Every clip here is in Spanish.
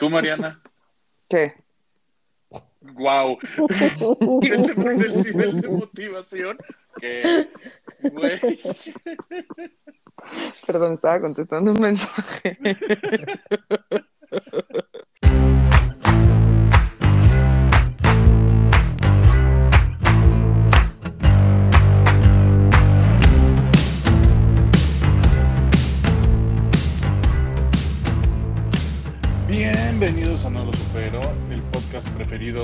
¿Tú, Mariana? ¿Qué? Wow. ¿Qué te pone el nivel de motivación? Que, güey. Perdón, estaba contestando un mensaje.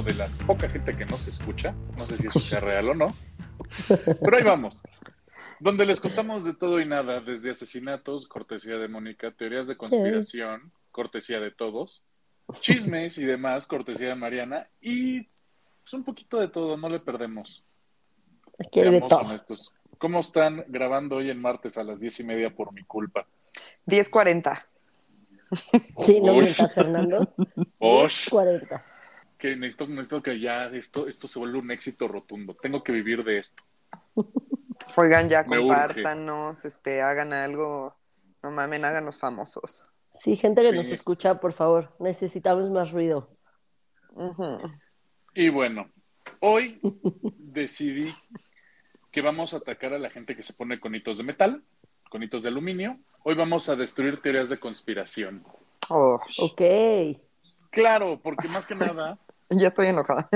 de la poca gente que nos escucha. No sé si eso sea real o no. Pero ahí vamos. Donde les contamos de todo y nada, desde asesinatos, cortesía de Mónica, teorías de conspiración, cortesía de todos, chismes y demás, cortesía de Mariana, y pues un poquito de todo, no le perdemos. Aquí. Honestos. ¿Cómo están grabando hoy en martes a las diez y media por mi culpa? 10.40. Sí, no Uy. mientas, Fernando. 10.40 que necesito, necesito que ya esto, esto se vuelva un éxito rotundo. Tengo que vivir de esto. Oigan, ya Me urge. compártanos, este, hagan algo. No mamen, háganos famosos. Sí, gente que Sí. nos escucha, por favor, necesitamos más ruido. Y bueno, hoy decidí que vamos a atacar a la gente que se pone conitos de metal, conitos de aluminio. Hoy vamos a destruir teorías de conspiración. Oh, Ok. Claro, porque más que nada ya estoy enojada.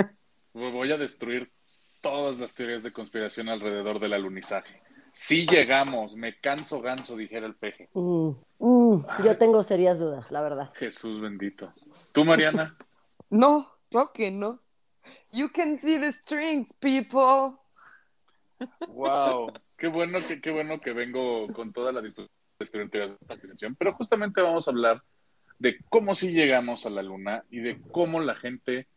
voy a destruir todas las teorías de conspiración alrededor del alunizaje. Si llegamos, me canso ganso, dijera el peje. Mm, mm, yo tengo serias dudas, la verdad. Jesús bendito. ¿Tú, Mariana? No, no que no. You can see the strings, people. Wow, qué bueno que qué bueno que vengo con toda la disposición de teorías de conspiración, pero justamente vamos a hablar de cómo sí llegamos a la luna y de cómo la gente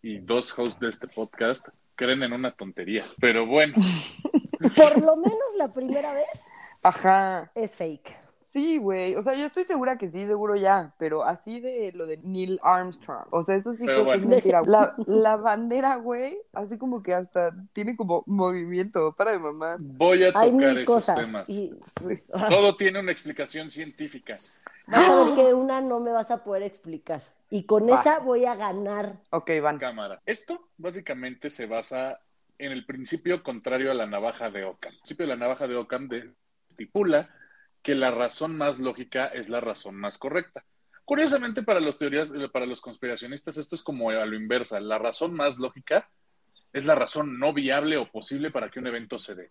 y dos hosts de este podcast creen en una tontería. Pero bueno, Por lo menos la primera vez Ajá. es fake. Sí, güey. O sea, yo estoy segura que sí, seguro ya. Pero así de lo de Neil Armstrong. O sea, eso sí Pero creo que es mentira. La, la bandera, güey, así como que hasta tiene como movimiento. Para de mamá. voy a Hay tocar mil esos cosas. temas. Y Todo tiene una explicación científica. vas a ver que una no me vas a poder explicar. Y con Va. esa voy a ganar. Ok, van. Cámara. Esto básicamente se basa en el principio contrario a la navaja de Occam. El principio de la navaja de Occam de- estipula que la razón más lógica es la razón más correcta. Curiosamente, para los teorías, para los conspiracionistas, esto es como a lo inversa. La razón más lógica es la razón no viable o posible para que un evento se dé.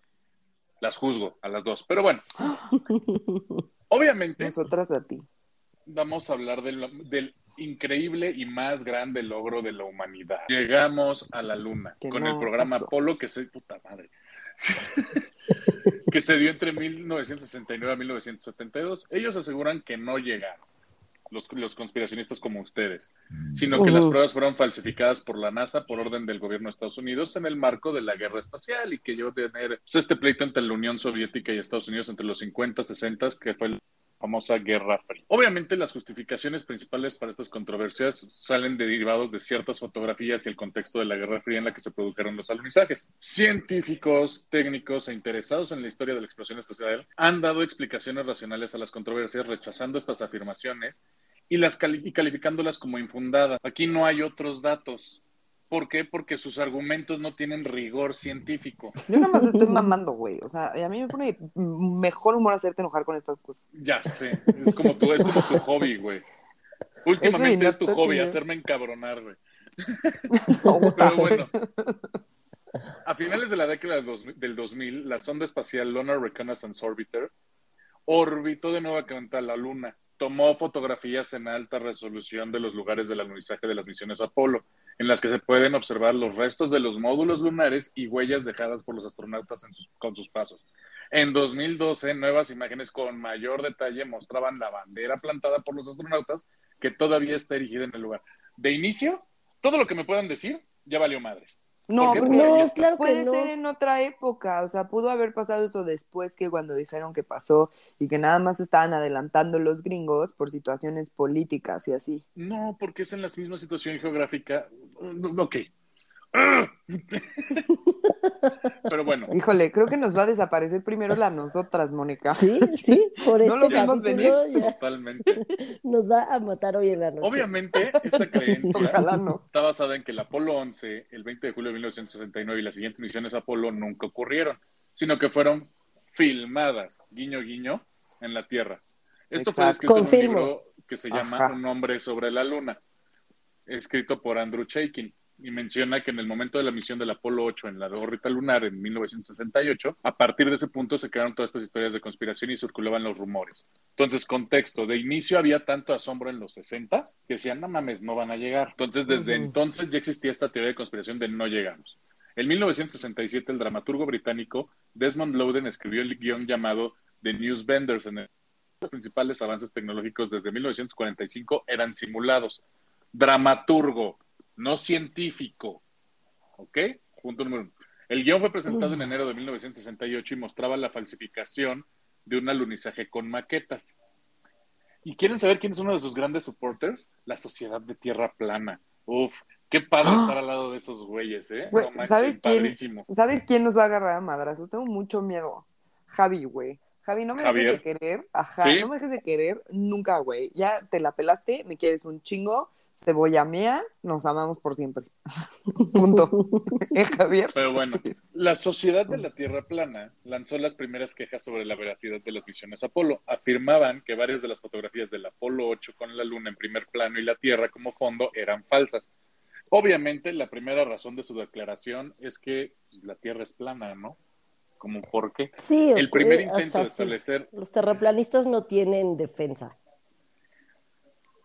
Las juzgo a las dos. Pero bueno, obviamente Nosotras a ti. vamos a hablar del, del increíble y más grande logro de la humanidad. Llegamos a la luna con no el programa. Apolo que se puta madre. que se dio entre 1969 a 1972. Ellos aseguran que no llegaron. Los, los conspiracionistas como ustedes, sino que las pruebas fueron falsificadas por la NASA por orden del gobierno de Estados Unidos en el marco de la guerra espacial y que a tener pues, este pleito entre la Unión Soviética y Estados Unidos entre los 50 y 60, que fue la famosa Guerra Fría. Obviamente las justificaciones principales para estas controversias salen derivados de ciertas fotografías y el contexto de la Guerra Fría en la que se produjeron los alunizajes. Científicos, técnicos e interesados en la historia de la explosión espacial han dado explicaciones racionales a las controversias rechazando estas afirmaciones y las cali- y calificándolas como infundadas. Aquí no hay otros datos. ¿Por qué? Porque sus argumentos no tienen rigor científico. Yo nada más estoy mamando, güey. O sea, a mí me pone mejor humor hacerte enojar con estas cosas. Ya sé, es como tu, es como tu hobby, güey. Últimamente es tu hobby, hacerme encabronar, güey. No, Pero bueno, a finales de la década del dos- del 2000, la sonda espacial Lunar Reconnaissance Orbiter orbitó de nueva cuenta la Luna. Tomó fotografías en alta resolución de los lugares del alunizaje de las misiones Apolo, en las que se pueden observar los restos de los módulos lunares y huellas dejadas por los astronautas en sus- con sus pasos. En 2012, nuevas imágenes con mayor detalle mostraban la bandera plantada por los astronautas que todavía está erigida en el lugar. De inicio, todo lo que me puedan decir ya valió madres. No, ya No, que puede no. ser en otra época. O sea, pudo haber pasado eso después que cuando dijeron que pasó y que nada más estaban adelantando los gringos por situaciones políticas y así. No, porque es en la misma situación geográfica. Mm, Ok. Pero bueno, Híjole, creo que nos va a desaparecer primero la nosotras, Mónica. Sí, sí, por No este lo vimos ya totalmente. nos va a matar hoy en la noche. Obviamente, esta creencia Ojalá no. está basada en que el Apolo 11, el 20 de julio de 1969 y las siguientes misiones Apolo nunca ocurrieron, sino que fueron filmadas, guiño, guiño, en la Tierra. Esto fue escrito en un libro que se llama Ajá. Un hombre sobre la luna, escrito por Andrew Chaikin, y menciona que en el momento de la misión del Apolo 8 en la órbita lunar en 1968, a partir de ese punto se crearon todas estas historias de conspiración y circulaban los rumores. Entonces, contexto, de inicio había tanto asombro en los 60 que decían, no mames, no van a llegar. Entonces, desde entonces ya existía esta teoría de conspiración de no llegamos. En 1967, el dramaturgo británico Desmond Loden escribió el guion llamado The News Benders, en el los principales avances tecnológicos desde 1945 eran simulados. Dramaturgo, no científico. ¿Ok? Punto número uno. El guion fue presentado en enero de 1968 y mostraba la falsificación de un alunizaje con maquetas. ¿Y quieren saber quién es uno de sus grandes supporters? La Sociedad de Tierra Plana. Uf, qué padre ¡Ah! estar al lado de esos güeyes, ¿eh? Güey, no manches, ¿sabes quién? padrísimo. ¿Sabes quién nos va a agarrar a madrazos? Tengo mucho miedo. Javi, güey. Javi, no me Javier. dejes de querer. Ajá, ¿Sí? no me dejes de querer nunca, güey. Ya te la pelaste, me quieres un chingo, cebolla mía, nos amamos por siempre. Punto. ¿Eh, Javier? Pero bueno, la Sociedad de la Tierra Plana lanzó las primeras quejas sobre la veracidad de las misiones Apolo. Afirmaban que varias de las fotografías del Apolo 8 con la Luna en primer plano y la Tierra como fondo eran falsas. Obviamente, la primera razón de su declaración es que pues, la Tierra es plana, ¿no? Como por qué. Sí, El primer eh, o intento sea, de sí. establecer Los terraplanistas no tienen defensa.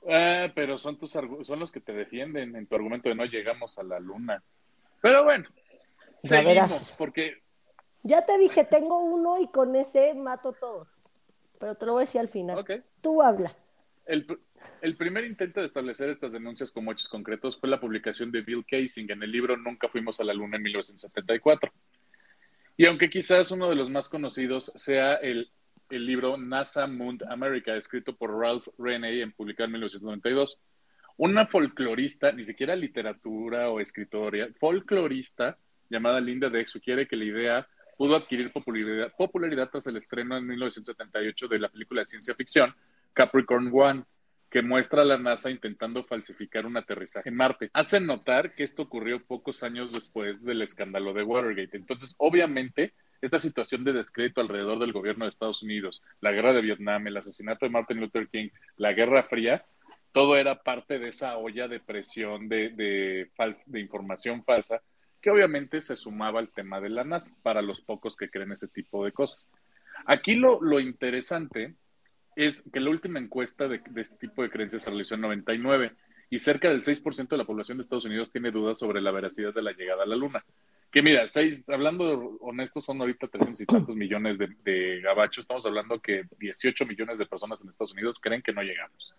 Ah, pero son tus son los que te defienden en tu argumento de no llegamos a la luna. Pero bueno, Ya verás. porque Ya te dije, tengo uno y con ese mato todos. Pero te lo voy a decir al final. ok, Tú habla. el, el primer intento de establecer estas denuncias como hechos concretos fue la publicación de Bill Kaysing en el libro Nunca fuimos a la luna en 1974. Y aunque quizás uno de los más conocidos sea el, el libro NASA Moon America, escrito por Ralph Reney, en publicado en 1992, una folclorista, ni siquiera literatura o escritoria, folclorista llamada Linda Dex sugiere que la idea pudo adquirir popularidad, popularidad tras el estreno en 1978 de la película de ciencia ficción Capricorn One, que muestra a la NASA intentando falsificar un aterrizaje en Marte. Hacen notar que esto ocurrió pocos años después del escándalo de Watergate. Entonces, obviamente, esta situación de descrédito alrededor del gobierno de Estados Unidos, la guerra de Vietnam, el asesinato de Martin Luther King, la Guerra Fría, todo era parte de esa olla de presión de, de, de información falsa que obviamente se sumaba al tema de la NASA para los pocos que creen ese tipo de cosas. Aquí lo, lo interesante es que la última encuesta de, de este tipo de creencias se realizó en 99 y cerca del 6% de la población de Estados Unidos tiene dudas sobre la veracidad de la llegada a la Luna. Que mira, seis, hablando honestos, son ahorita 300 y tantos millones de, de gabachos. Estamos hablando que 18 millones de personas en Estados Unidos creen que no llegamos.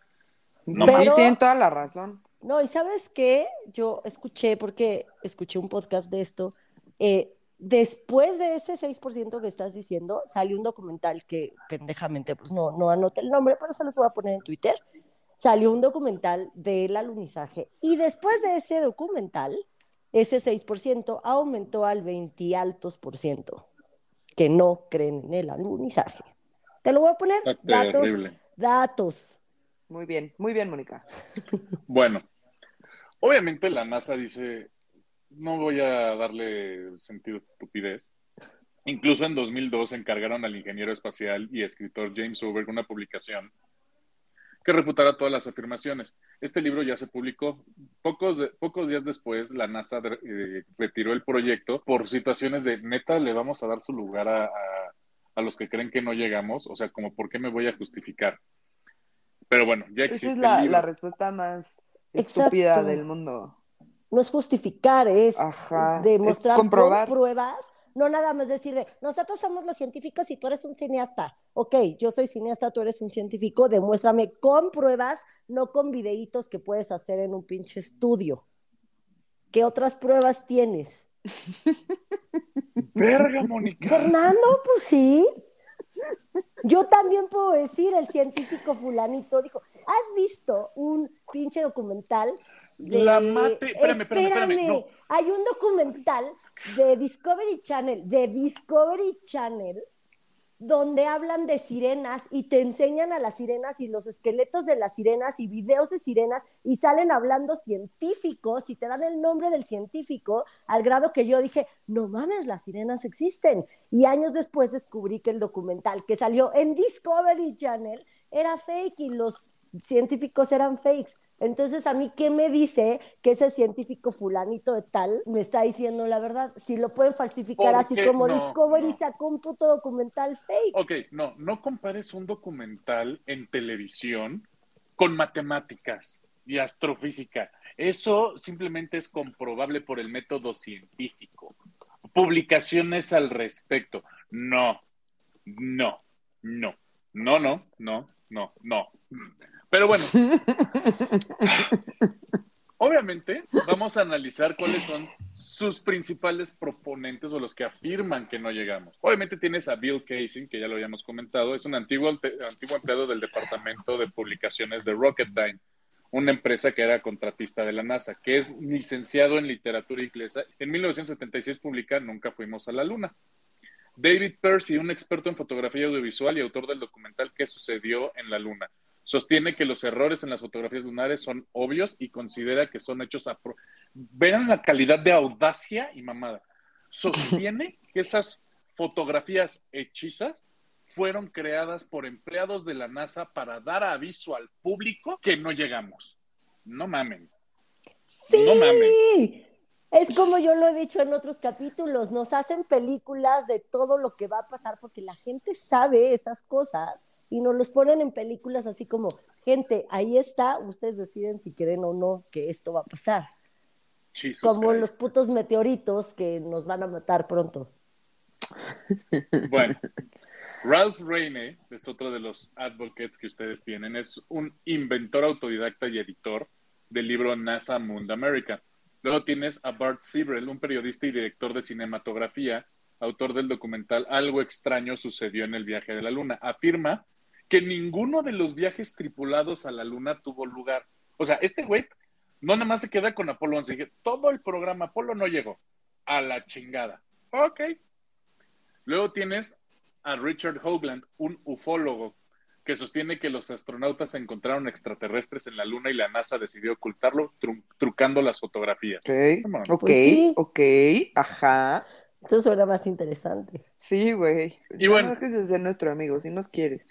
No mames. tienen toda la razón. No, y sabes qué, yo escuché, porque escuché un podcast de esto, eh, después de ese 6% que estás diciendo, salió un documental que pendejamente, pues no, no anoté el nombre, pero se los voy a poner en Twitter. Salió un documental del alunizaje y después de ese documental, ese 6% aumentó al 20 altos por ciento que no creen en el alunizaje. Te lo voy a poner, Está datos, terrible. datos. Muy bien, muy bien, Mónica. Bueno, obviamente la NASA dice, no voy a darle sentido a esta estupidez. Incluso en 2002 encargaron al ingeniero espacial y escritor James Oberg una publicación que refutara todas las afirmaciones. Este libro ya se publicó. Pocos, de- pocos días después, la NASA eh, retiró el proyecto por situaciones de, neta, le vamos a dar su lugar a, a- a los que creen que no llegamos. O sea, como, ¿por qué me voy a justificar? Pero bueno, ya Esa existe es la, el libro. la respuesta más Exacto. estúpida del mundo. no es justificar, es Ajá, demostrar es comprobar. con pruebas, no nada más decir de nosotros somos los científicos y tú eres un cineasta. Ok, yo soy cineasta, tú eres un científico, demuéstrame con pruebas, no con videitos que puedes hacer en un pinche estudio. ¿Qué otras pruebas tienes? Verga, Mónica. Fernando, pues sí. Yo también puedo decir, el científico fulanito dijo, ¿has visto un pinche documental de- La mate- espérame, espérame, espérame, no. Hay un documental de Discovery Channel, de Discovery Channel, donde hablan de sirenas y te enseñan a las sirenas y los esqueletos de las sirenas y videos de sirenas y salen hablando científicos y te dan el nombre del científico al grado que yo dije, no mames, las sirenas existen. Y años después descubrí que el documental que salió en Discovery Channel era fake y los científicos eran fakes. Entonces, a mí, ¿qué me dice que ese científico fulanito de tal me está diciendo la verdad? Si lo pueden falsificar así como no, Discovery no. sacó un puto documental fake. Ok, no, no compares un documental en televisión con matemáticas y astrofísica. Eso simplemente es comprobable por el método científico. Publicaciones al respecto. No, no, no, no, no, no, no, no. Pero bueno, obviamente vamos a analizar cuáles son sus principales proponentes o los que afirman que no llegamos. Obviamente tienes a Bill Casey, que ya lo habíamos comentado, es un antiguo, antiguo empleado del Departamento de Publicaciones de Rocketdyne, una empresa que era contratista de la NASA, que es licenciado en literatura inglesa. En 1976 publica Nunca fuimos a la Luna. David Percy, un experto en fotografía audiovisual y autor del documental ¿Qué sucedió en la Luna? Sostiene que los errores en las fotografías lunares son obvios y considera que son hechos a... pro- Vean la calidad de audacia y mamada. Sostiene que esas fotografías hechizas fueron creadas por empleados de la NASA para dar aviso al público que no llegamos. No mamen. Sí, No mames. es como yo lo he dicho en otros capítulos, nos hacen películas de todo lo que va a pasar porque la gente sabe esas cosas y nos los ponen en películas así como, gente, ahí está, ustedes deciden si quieren o no que esto va a pasar. Jesus como Christ. los putos meteoritos que nos van a matar pronto. Bueno, Ralph Rainey es otro de los advocates que ustedes tienen. Es un inventor autodidacta y editor del libro NASA Moon America. Luego tienes a Bart Sibrel, un periodista y director de cinematografía, autor del documental Algo extraño sucedió en el viaje de la Luna. Afirma que ninguno de los viajes tripulados a la Luna tuvo lugar. O sea, este güey no nada más se queda con Apolo 11. Dije, todo el programa Apolo no llegó. A la chingada. Ok. Luego tienes a Richard Hoagland, un ufólogo, que sostiene que los astronautas encontraron extraterrestres en la Luna y la NASA decidió ocultarlo tru- trucando las fotografías. Ok, Come on. ok, Pues sí. ok, ajá. Eso suena más interesante. Sí, güey. Y bueno. no dejes de ser nuestro amigo, si nos quieres.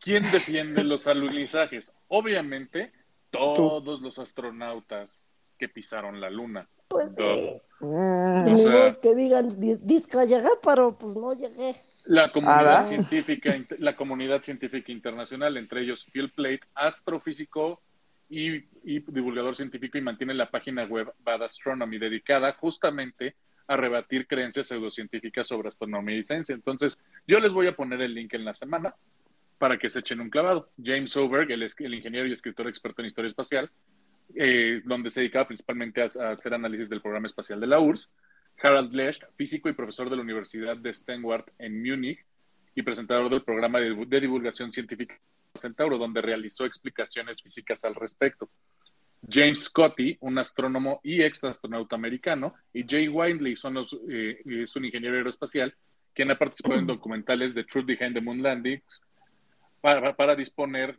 ¿Quién defiende los alunizajes? Obviamente, todos los astronautas que pisaron la Luna. Pues sí. Mm. Sea- que digan, "Di- disca llegué, pero pues no llegué. La comunidad ¿Ah, científica, la comunidad científica internacional, entre ellos Phil Plate, astrofísico y, y divulgador científico, y mantiene la página web Bad Astronomy, dedicada justamente a rebatir creencias pseudocientíficas sobre astronomía y ciencia. Entonces, yo les voy a poner el link en la semana para que se echen un clavado. James Oberg, el, ingeniero y escritor experto en historia espacial, eh, donde se dedicaba principalmente a, hacer análisis del programa espacial de la URSS. Harald Lesch, físico y profesor de la Universidad de Stenwart en Múnich y presentador del programa de, divulgación científica Centauro, donde realizó explicaciones físicas al respecto. James Scotty, un astrónomo y ex astronauta americano, y Jay Windley son eh, un ingeniero aeroespacial quien ha participado en documentales de Truth Behind the Moon Landings para, para disponer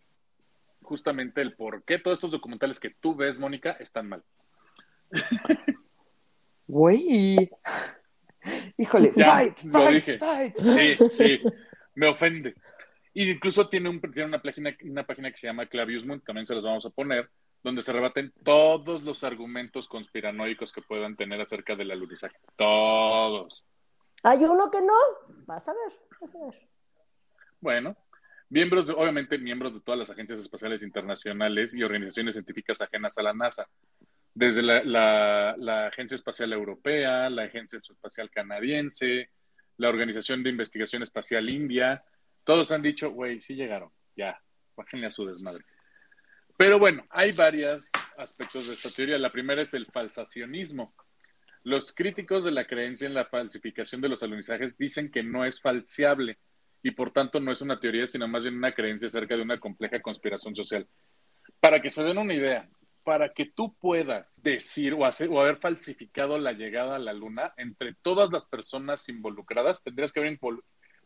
justamente el por qué todos estos documentales que tú ves, Mónica, están mal. Güey. Híjole, Ya, fight, lo fight, dije. fight. Sí, sí, me ofende. Y incluso tiene, un, tiene una, página, una página que se llama Clavius Moon, también se las vamos a poner, donde se rebaten todos los argumentos conspiranoicos que puedan tener acerca del alunizaje. Todos. Hay uno que no, vas a ver, vas a ver. Bueno, miembros, de- obviamente miembros de todas las agencias espaciales internacionales y organizaciones científicas ajenas a la NASA, desde la, Agencia Espacial Europea, la Agencia Espacial Canadiense, la Organización de Investigación Espacial India, todos han dicho, güey, sí llegaron, ya, bájenle a su desmadre. Pero bueno, hay varios aspectos de esta teoría. La primera es el falsacionismo. Los críticos de la creencia en la falsificación de los alunizajes dicen que no es falseable y por tanto no es una teoría, sino más bien una creencia acerca de una compleja conspiración social. Para que se den una idea, para que tú puedas decir o, hacer, o haber falsificado la llegada a la luna, entre todas las personas involucradas, tendrías que haber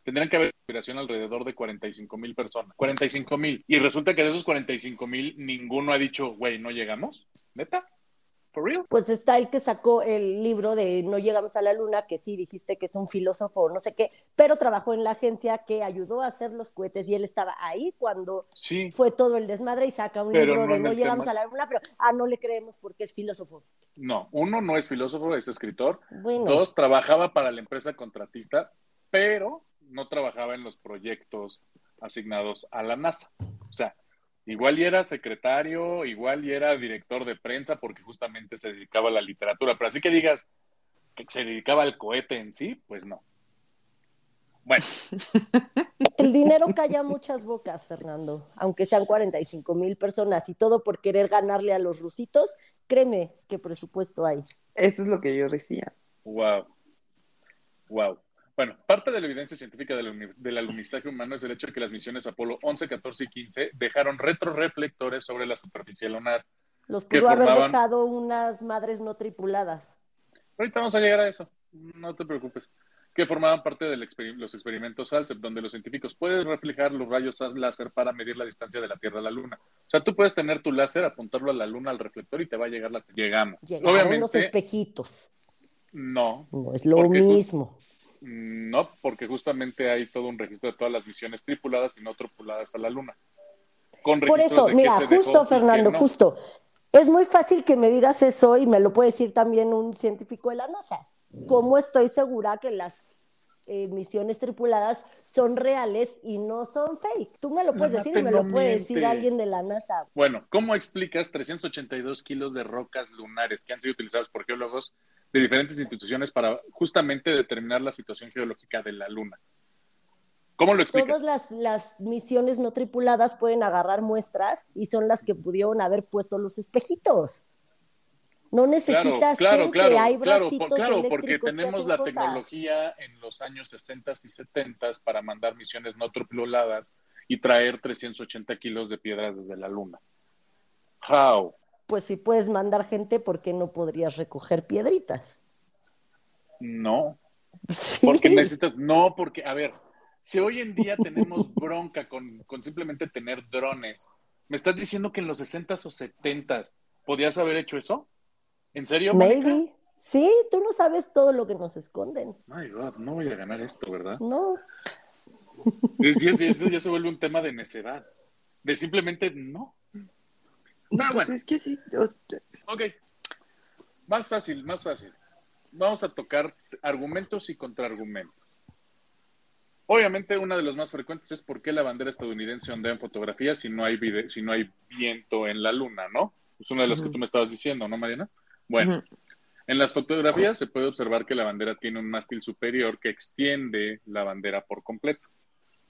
tendrían que haber inspiración alrededor de 45 mil personas. 45 mil. Y resulta que de esos 45 mil, ninguno ha dicho, güey, no llegamos. ¿Neta? ¿For real? Pues está el que sacó el libro de No llegamos a la luna, que sí dijiste que es un filósofo, no sé qué, pero trabajó en la agencia que ayudó a hacer los cohetes y él estaba ahí cuando sí, fue todo el desmadre y saca un libro no de No llegamos tema- a la luna, pero ah, no le creemos porque es filósofo. no. Uno no es filósofo, es escritor. Bueno, Dos, trabajaba para la empresa contratista, pero no trabajaba en los proyectos asignados a la NASA. O sea, igual y era secretario, igual y era director de prensa, porque justamente se dedicaba a la literatura. Pero así que digas que se dedicaba al cohete en sí, pues no. Bueno, el dinero calla muchas bocas, Fernando, aunque sean 45 mil personas y todo por querer ganarle a los rusitos, créeme que presupuesto hay. Eso es lo que yo decía. wow. Wow. Bueno, parte de la evidencia científica del, del alunizaje humano es el hecho de que las misiones Apolo 11, 14 y 15 dejaron retroreflectores sobre la superficie lunar. Los pudo haber formaban- dejado unas madres no tripuladas. Ahorita vamos a llegar a eso, no te preocupes. Que formaban parte de los experimentos ALCEP, donde los científicos pueden reflejar los rayos láser para medir la distancia de la Tierra a la Luna. O sea, tú puedes tener tu láser, apuntarlo a la Luna, al reflector, y te va a llegar la Llegamos. Llegaron los Obviamente, espejitos. no, No es lo mismo. No, porque justamente hay todo un registro de todas las misiones tripuladas y no tripuladas a la Luna. Con Por eso, mira, justo, Fernando, no. justo. Es muy fácil que me digas eso y me lo puede decir también un científico de la NASA. ¿Cómo estoy segura que las eh, misiones tripuladas son reales y no son fake? Tú me lo puedes No decir y me lo puede decir alguien de la NASA. Bueno, ¿cómo explicas 382 kilos de rocas lunares que han sido utilizadas por geólogos de diferentes instituciones para justamente determinar la situación geológica de la Luna? ¿Cómo lo explicas? Todas las, las misiones no tripuladas pueden agarrar muestras y son las que pudieron haber puesto los espejitos. No necesitas claro, gente, claro, hay claro, bracitos por- claro, porque tenemos la cosas. tecnología en los años 60 y 70 para mandar misiones no tripuladas y traer 380 kilos de piedras desde la Luna. How? Pues si puedes mandar gente, ¿por qué no podrías recoger piedritas? No, Sí. porque necesitas, no, porque, a ver, si hoy en día tenemos bronca con, con simplemente tener drones, ¿me estás diciendo que en los 60s o 70s podías haber hecho eso? ¿En serio? Mónica? Maybe. Sí, tú no sabes todo lo que nos esconden. My God, no voy a ganar esto, ¿verdad? No. Es, ya, se vuelve un tema de necedad, de simplemente no. Pero Pues bueno, es que sí. ok. Más fácil, más fácil. Vamos a tocar argumentos y contraargumentos. Obviamente, una de los más frecuentes es por qué la bandera estadounidense ondea en fotografías si no hay vide- si no hay viento en la luna, ¿no? Es una de las que tú me estabas diciendo, ¿no, Mariana? Bueno, en las fotografías se puede observar que la bandera tiene un mástil superior que extiende la bandera por completo.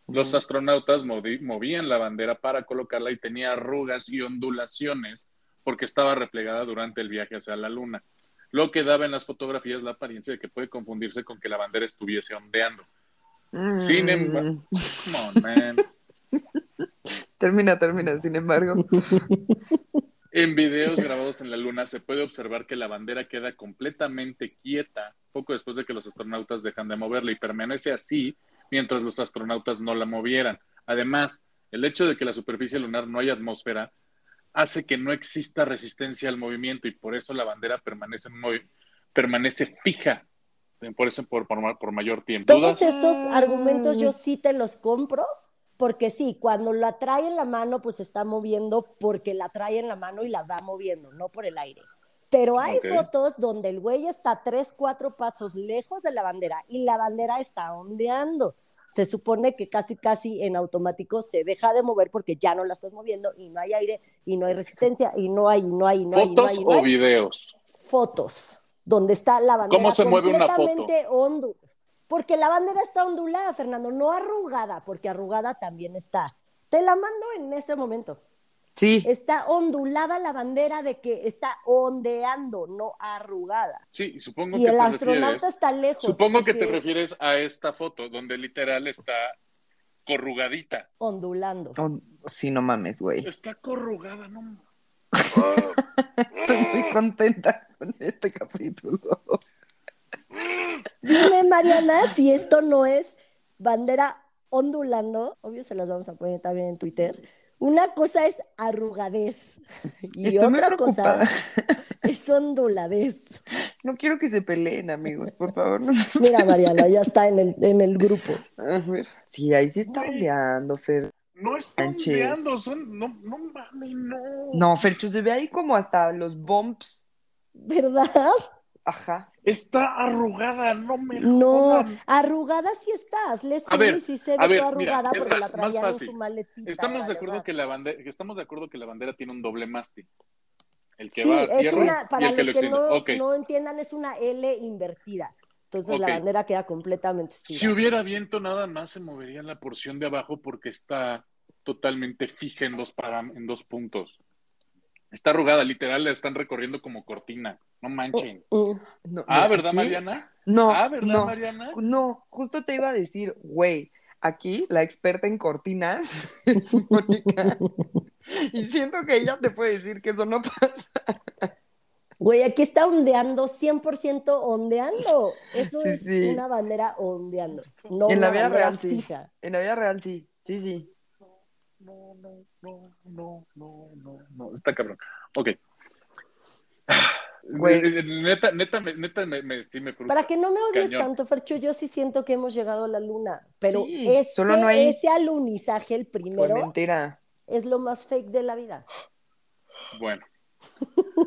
Los astronautas movían la bandera para colocarla y tenía arrugas y ondulaciones porque estaba replegada durante el viaje hacia la Luna, lo que daba en las fotografías la apariencia de que puede confundirse con que la bandera estuviese ondeando. Sin embargo, Mm, come on, man. Termina, termina, sin embargo. En videos grabados en la Luna se puede observar que la bandera queda completamente quieta poco después de que los astronautas dejan de moverla y permanece así mientras los astronautas no la movieran. Además, el hecho de que la superficie lunar no haya atmósfera hace que no exista resistencia al movimiento y por eso la bandera permanece, movi- permanece fija, por eso por, por, por mayor tiempo. Todos estos argumentos yo sí te los compro, porque sí, cuando la trae en la mano, pues está moviendo porque la trae en la mano y la va moviendo, no por el aire. Pero hay fotos donde el güey está tres, cuatro pasos lejos de la bandera y la bandera está ondeando. Se supone que casi, casi en automático se deja de mover porque ya no la estás moviendo y no hay aire y no hay resistencia y no hay, y no hay, y no hay, no ¿Fotos hay, no o hay videos? fotos donde está la bandera ¿Cómo se mueve una foto? completamente ondu- Porque la bandera está ondulada, Fernando, no arrugada, porque arrugada también está. Te la mando en este momento. Sí. Está ondulada la bandera de que está ondeando, no arrugada. Sí, supongo Y que el te astronauta refieres. está lejos. Supongo que te refieres a esta foto donde literal está corrugadita. Ondulando. Oh, sí, no mames, güey. Está corrugada, ¿no? contenta con este capítulo. Dime, Mariana, si esto no es bandera ondulando, obvio se las vamos a poner también en Twitter. Una cosa es arrugadez y Estoy otra cosa es onduladez. No quiero que se peleen, amigos, por favor. No. Mira, Mariana, ya está en el, en el grupo. A ver. Sí, ahí sí está ondeando, Fer. No están ondeando, son, no, no mames, no. No, Fercho, se ve ahí como hasta los bumps. ¿Verdad? Ajá. Está arrugada, no me No, jodan. arrugada sí estás. Les A ver, sí se ve ver, toda mira, arrugada es porque la traían en su maletita. Estamos de acuerdo que la bandera, estamos de acuerdo que la bandera tiene un doble mástil. El que Sí, va a tierra una, y para el que los lo que no, entiendan, es una L invertida. Entonces la bandera queda completamente Si estirada. hubiera viento nada más se movería la porción de abajo porque está totalmente fija en dos en dos puntos. Está arrugada, literal, la están recorriendo como cortina. No manchen. Mm. No, Ah, mira, ¿verdad, aquí- Mariana? No, Ah, ¿verdad, no, Mariana? no, justo te iba a decir, güey, aquí la experta en cortinas es Mónica. Y siento que ella te puede decir que eso no pasa. Güey, aquí está ondeando, 100% ondeando. Eso Sí, es sí. una bandera ondeando. No En la vida real, sí. fija. En la vida real, sí, sí, sí. No, no, no, no, no, no, no. Está cabrón. Ok. Güey. Neta, neta, me- neta, me, me- sí me frustra. Para que no me odies Cañón. tanto, Fercho, yo sí siento que hemos llegado a la luna. Pero Sí, solo no hay- ese alunizaje, el primero, mentira. es lo más fake de la vida. Bueno,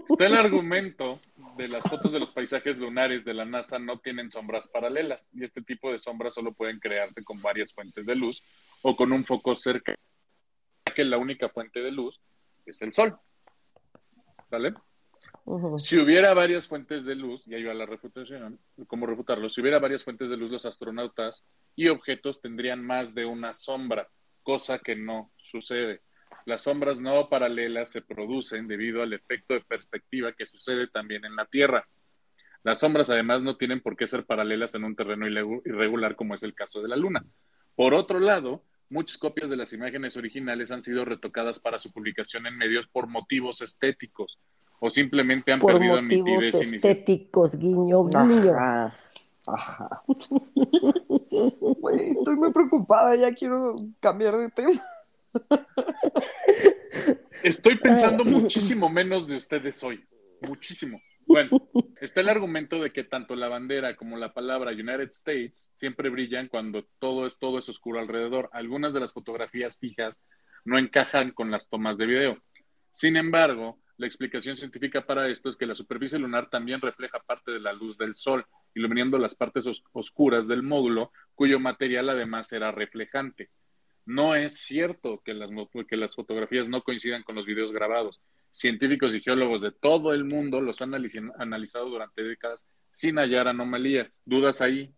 está el argumento de las fotos de los paisajes lunares de la NASA no tienen sombras paralelas y este tipo de sombras solo pueden crearse con varias fuentes de luz o con un foco cerca, que la única fuente de luz es el Sol. ¿Sale? Si hubiera varias fuentes de luz, y ahí va la refutación, ¿cómo refutarlo? Si hubiera varias fuentes de luz, los astronautas y objetos tendrían más de una sombra, cosa que no sucede. Las sombras no paralelas se producen debido al efecto de perspectiva que sucede también en la Tierra. Las sombras además no tienen por qué ser paralelas en un terreno irregular como es el caso de la Luna. Por otro lado, muchas copias de las imágenes originales han sido retocadas para su publicación en medios por motivos estéticos o simplemente han Por perdido motivos nitidez estéticos, guiño, guiño. Ajá. Ajá. Güey, estoy muy preocupada, ya quiero cambiar de tema. Estoy pensando muchísimo menos de ustedes hoy. Muchísimo. Bueno, está el argumento de que tanto la bandera como la palabra United States siempre brillan cuando todo es, todo es oscuro alrededor. Algunas de las fotografías fijas no encajan con las tomas de video. Sin embargo, la explicación científica para esto es que la superficie lunar también refleja parte de la luz del Sol, iluminando las partes os- oscuras del módulo, cuyo material además era reflejante. No es cierto que las, que las fotografías no coincidan con los videos grabados. Científicos y geólogos de todo el mundo los han analizado durante décadas sin hallar anomalías. ¿Dudas ahí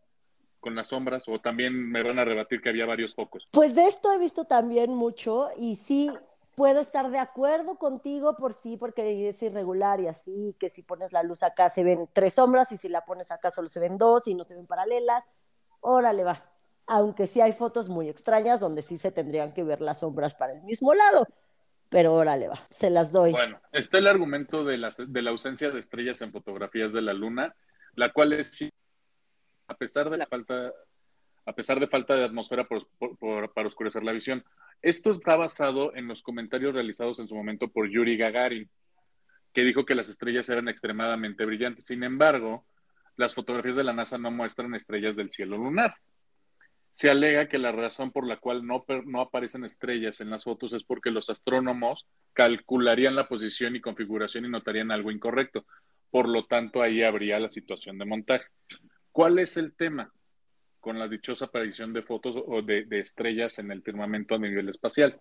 con las sombras? ¿O también me van a rebatir que había varios focos? Pues de esto he visto también mucho y sí puedo estar de acuerdo contigo por sí, porque es irregular y así, que si pones la luz acá se ven tres sombras y si la pones acá solo se ven dos y no se ven paralelas. Órale, va. Aunque sí hay fotos muy extrañas donde sí se tendrían que ver las sombras para el mismo lado. Pero órale, va. Se las doy. Bueno, está el argumento de la, de la ausencia de estrellas en fotografías de la Luna, la cual es, a pesar de la falta, a pesar de falta de atmósfera por- para oscurecer la visión. Esto está basado en los comentarios realizados en su momento por Yuri Gagarin, que dijo que las estrellas eran extremadamente brillantes. Sin embargo, las fotografías de la NASA no muestran estrellas del cielo lunar. Se alega que la razón por la cual no, no aparecen estrellas en las fotos es porque los astrónomos calcularían la posición y configuración y notarían algo incorrecto. Por lo tanto, ahí habría la situación de montaje. ¿Cuál es el tema con la dichosa aparición de fotos o de, estrellas en el firmamento a nivel espacial?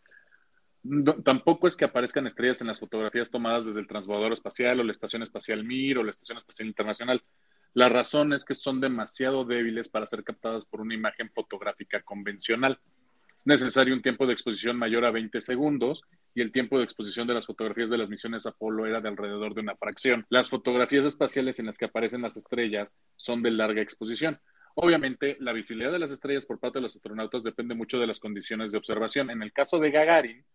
Tampoco es que aparezcan estrellas en las fotografías tomadas desde el transbordador espacial o la Estación Espacial Mir o la Estación Espacial Internacional. La razón es que son demasiado débiles para ser captadas por una imagen fotográfica convencional. Es necesario un tiempo de exposición mayor a 20 segundos y el tiempo de exposición de las fotografías de las misiones Apolo era de alrededor de una fracción. Las fotografías espaciales en las que aparecen las estrellas son de larga exposición. Obviamente, la visibilidad de las estrellas por parte de los astronautas depende mucho de las condiciones de observación. En el caso de Gagarin,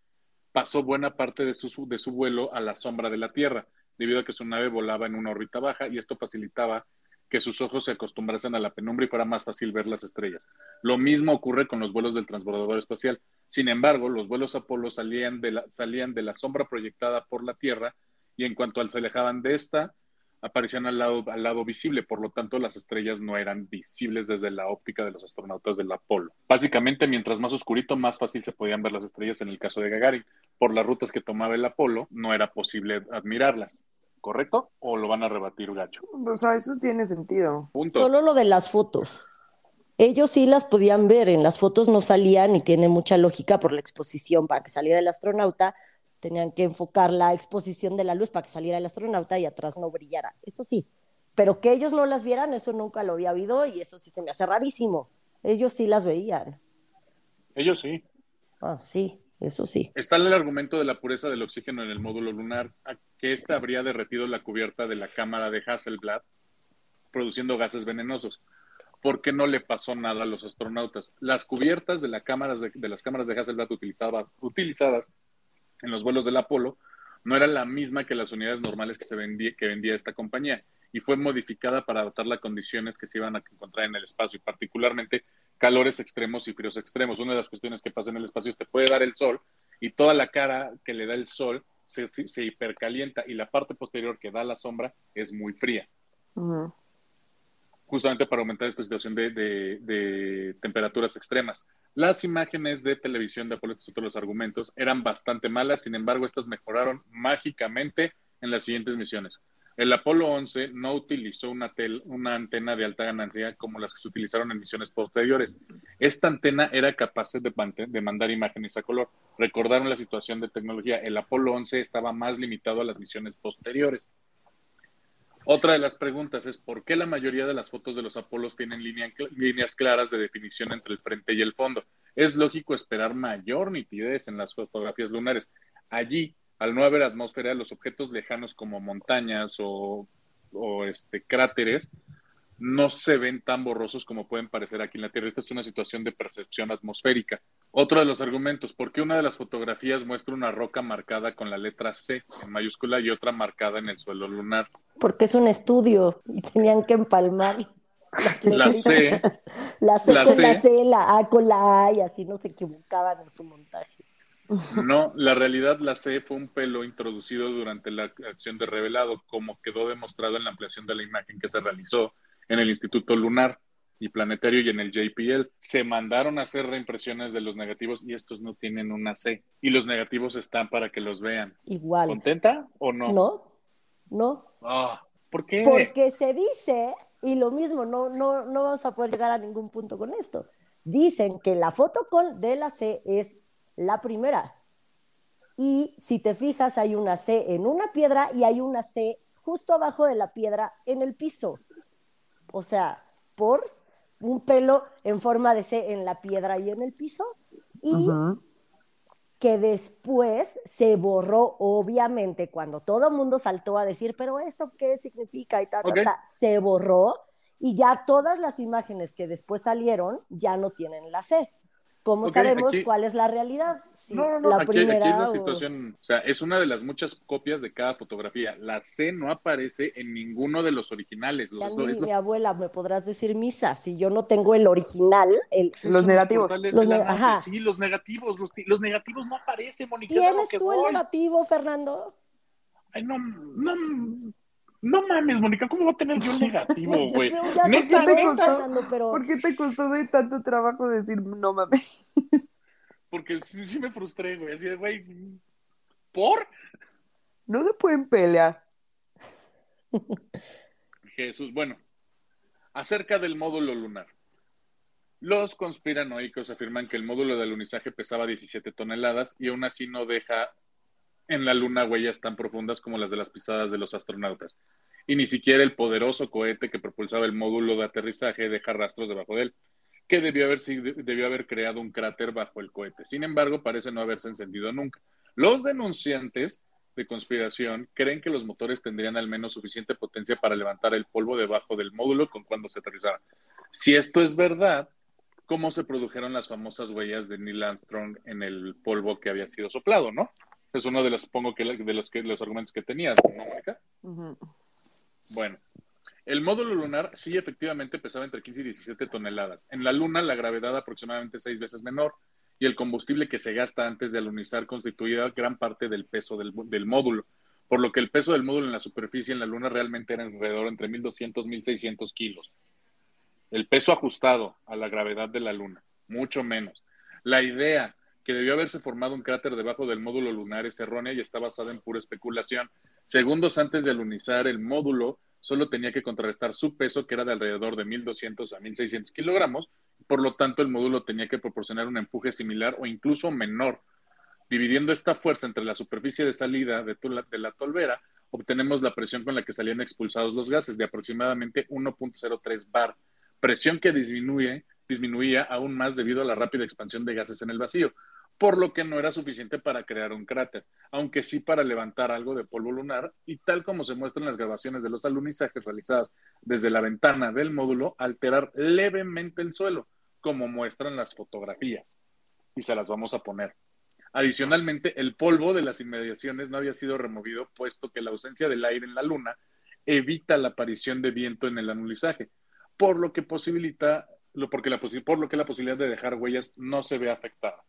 pasó buena parte de su, de su vuelo a la sombra de la Tierra, debido a que su nave volaba en una órbita baja y esto facilitaba que sus ojos se acostumbrasen a la penumbra y fuera más fácil ver las estrellas. Lo mismo ocurre con los vuelos del transbordador espacial. Sin embargo, los vuelos Apolo salían de la, salían de la sombra proyectada por la Tierra y en cuanto se alejaban de esta, aparecían al lado, al lado visible, por lo tanto las estrellas no eran visibles desde la óptica de los astronautas del Apolo. Básicamente, mientras más oscurito, más fácil se podían ver las estrellas en el caso de Gagarin. Por las rutas que tomaba el Apolo, no era posible admirarlas. ¿Correcto? ¿O lo van a rebatir, gacho? O sea, eso tiene sentido. Punto. Solo lo de las fotos. Ellos sí las podían ver, en las fotos no salían y tiene mucha lógica por la exposición para que saliera el astronauta. Tenían que enfocar la exposición de la luz para que saliera el astronauta y atrás no brillara. Eso sí. Pero que ellos no las vieran, eso nunca lo había habido y eso sí se me hace rarísimo. Ellos sí las veían. Ellos sí. Ah, sí, eso sí. Está el argumento de la pureza del oxígeno en el módulo lunar, que ésta habría derretido la cubierta de la cámara de Hasselblad, produciendo gases venenosos. ¿Por qué no le pasó nada a los astronautas? Las cubiertas de, cámaras de, de las cámaras de Hasselblad utilizadas en los vuelos del Apolo no era la misma que las unidades normales que, se vendía, que vendía esta compañía y fue modificada para adaptarla a condiciones que se iban a encontrar en el espacio, y particularmente calores extremos y fríos extremos. Una de las cuestiones que pasa en el espacio es que te puede dar el sol y toda la cara que le da el sol se, se hipercalienta y la parte posterior que da la sombra es muy fría. Justamente para aumentar esta situación de, de- de temperaturas extremas. Las imágenes de televisión de Apolo, estos otros los argumentos, eran bastante malas, sin embargo, estas mejoraron mágicamente en las siguientes misiones. El Apolo 11 no utilizó una, tel- una antena de alta ganancia como las que se utilizaron en misiones posteriores. Esta antena era capaz de, de mandar imágenes a color. Recordaron la situación de tecnología. El Apolo 11 estaba más limitado a las misiones posteriores. Otra de las preguntas es por qué la mayoría de las fotos de los Apolos tienen línea- líneas claras de definición entre el frente y el fondo. Es lógico esperar mayor nitidez en las fotografías lunares. Allí, al no haber atmósfera, los objetos lejanos como montañas o, o, este, cráteres no se ven tan borrosos como pueden parecer aquí en la Tierra. Esta es una situación de percepción atmosférica. Otro de los argumentos, ¿por qué una de las fotografías muestra una roca marcada con la letra C en mayúscula y otra marcada en el suelo lunar? Porque es un estudio y tenían que empalmar La C. La C La con C. la C, la A con la A y así no se equivocaban en su montaje. No, la realidad la C fue un pelo introducido durante la acción de revelado, como quedó demostrado en la ampliación de la imagen que se realizó en el Instituto Lunar y Planetario y en el JPL. Se mandaron a hacer reimpresiones de los negativos y estos no tienen una C. Y los negativos están para que los vean. Igual. ¿Contenta o no? ¿No? ¿No? Ah, ¿Por qué? Porque se dice, y lo mismo, no, no, no vamos a poder llegar a ningún punto con esto. Dicen que la foto con de la C es la primera. Y si te fijas, hay una C en una piedra y hay una C justo abajo de la piedra en el piso. O sea, por un pelo en forma de C en la piedra y en el piso. Y que después se borró, obviamente, cuando todo el mundo saltó a decir, pero esto qué significa y ta, ta, Ok. ta, se borró y ya todas las imágenes que después salieron ya no tienen la C. ¿Cómo sabemos aquí- cuál es la realidad? No, no, no, la aquí, aquí es primera la o- situación, o sea, es una de las muchas copias de cada fotografía. La C no aparece en ninguno de los originales. Los, lo- lo- mi abuela me podrás decir misa, si yo no tengo el original, el... Sí, Los negativos. Los ne- ajá. Sí, los negativos. Los, ti- los negativos no aparecen, Mónica. ¿Tienes tú el voy. negativo, Fernando? Ay, no, no, no mames, Mónica, ¿cómo va a tener yo el negativo, güey? Neta, quién es, neta, Fernando, pero... ¿Por qué te costó de tanto trabajo decir no mames? porque sí, sí me frustré, güey. Así de, güey, ¿por? No se pueden pelear. Jesús, bueno, acerca del módulo lunar. Los conspiranoicos afirman que el módulo de alunizaje pesaba 17 toneladas y aún así no deja en la luna huellas tan profundas como las de las pisadas de los astronautas. Y ni siquiera el poderoso cohete que propulsaba el módulo de aterrizaje deja rastros debajo de él, que debió haber, debió haber creado un cráter bajo el cohete. Sin embargo, parece no haberse encendido nunca. Los denunciantes de conspiración creen que los motores tendrían al menos suficiente potencia para levantar el polvo debajo del módulo con cuando se aterrizara. Si esto es verdad, ¿cómo se produjeron las famosas huellas de Neil Armstrong en el polvo que había sido soplado, no? Es uno de los, supongo que de los, que, los argumentos que tenías, ¿no, Mónica? Bueno, el módulo lunar sí efectivamente pesaba entre 15 y 17 toneladas. En la Luna la gravedad aproximadamente seis veces menor y el combustible que se gasta antes de alunizar constituía gran parte del peso del, del módulo, por lo que el peso del módulo en la superficie en la Luna realmente era alrededor entre 1.200 y 1.600 kilos. El peso ajustado a la gravedad de la Luna, mucho menos. La idea que debió haberse formado un cráter debajo del módulo lunar es errónea y está basada en pura especulación. Segundos antes de alunizar el módulo, solo tenía que contrarrestar su peso, que era de alrededor de 1.200 a 1.600 kilogramos, por lo tanto el módulo tenía que proporcionar un empuje similar o incluso menor. Dividiendo esta fuerza entre la superficie de salida de, la tolvera, obtenemos la presión con la que salían expulsados los gases, de aproximadamente 1.03 bar, presión que disminuye, disminuía aún más debido a la rápida expansión de gases en el vacío, por lo que no era suficiente para crear un cráter, aunque sí para levantar algo de polvo lunar, y tal como se muestra en las grabaciones de los alunizajes realizadas desde la ventana del módulo, alterar levemente el suelo, como muestran las fotografías. Y se las vamos a poner. Adicionalmente, el polvo de las inmediaciones no había sido removido, puesto que la ausencia del aire en la luna evita la aparición de viento en el anulizaje, por lo que posibilita, lo, porque la, por lo que la posibilidad de dejar huellas no se ve afectada.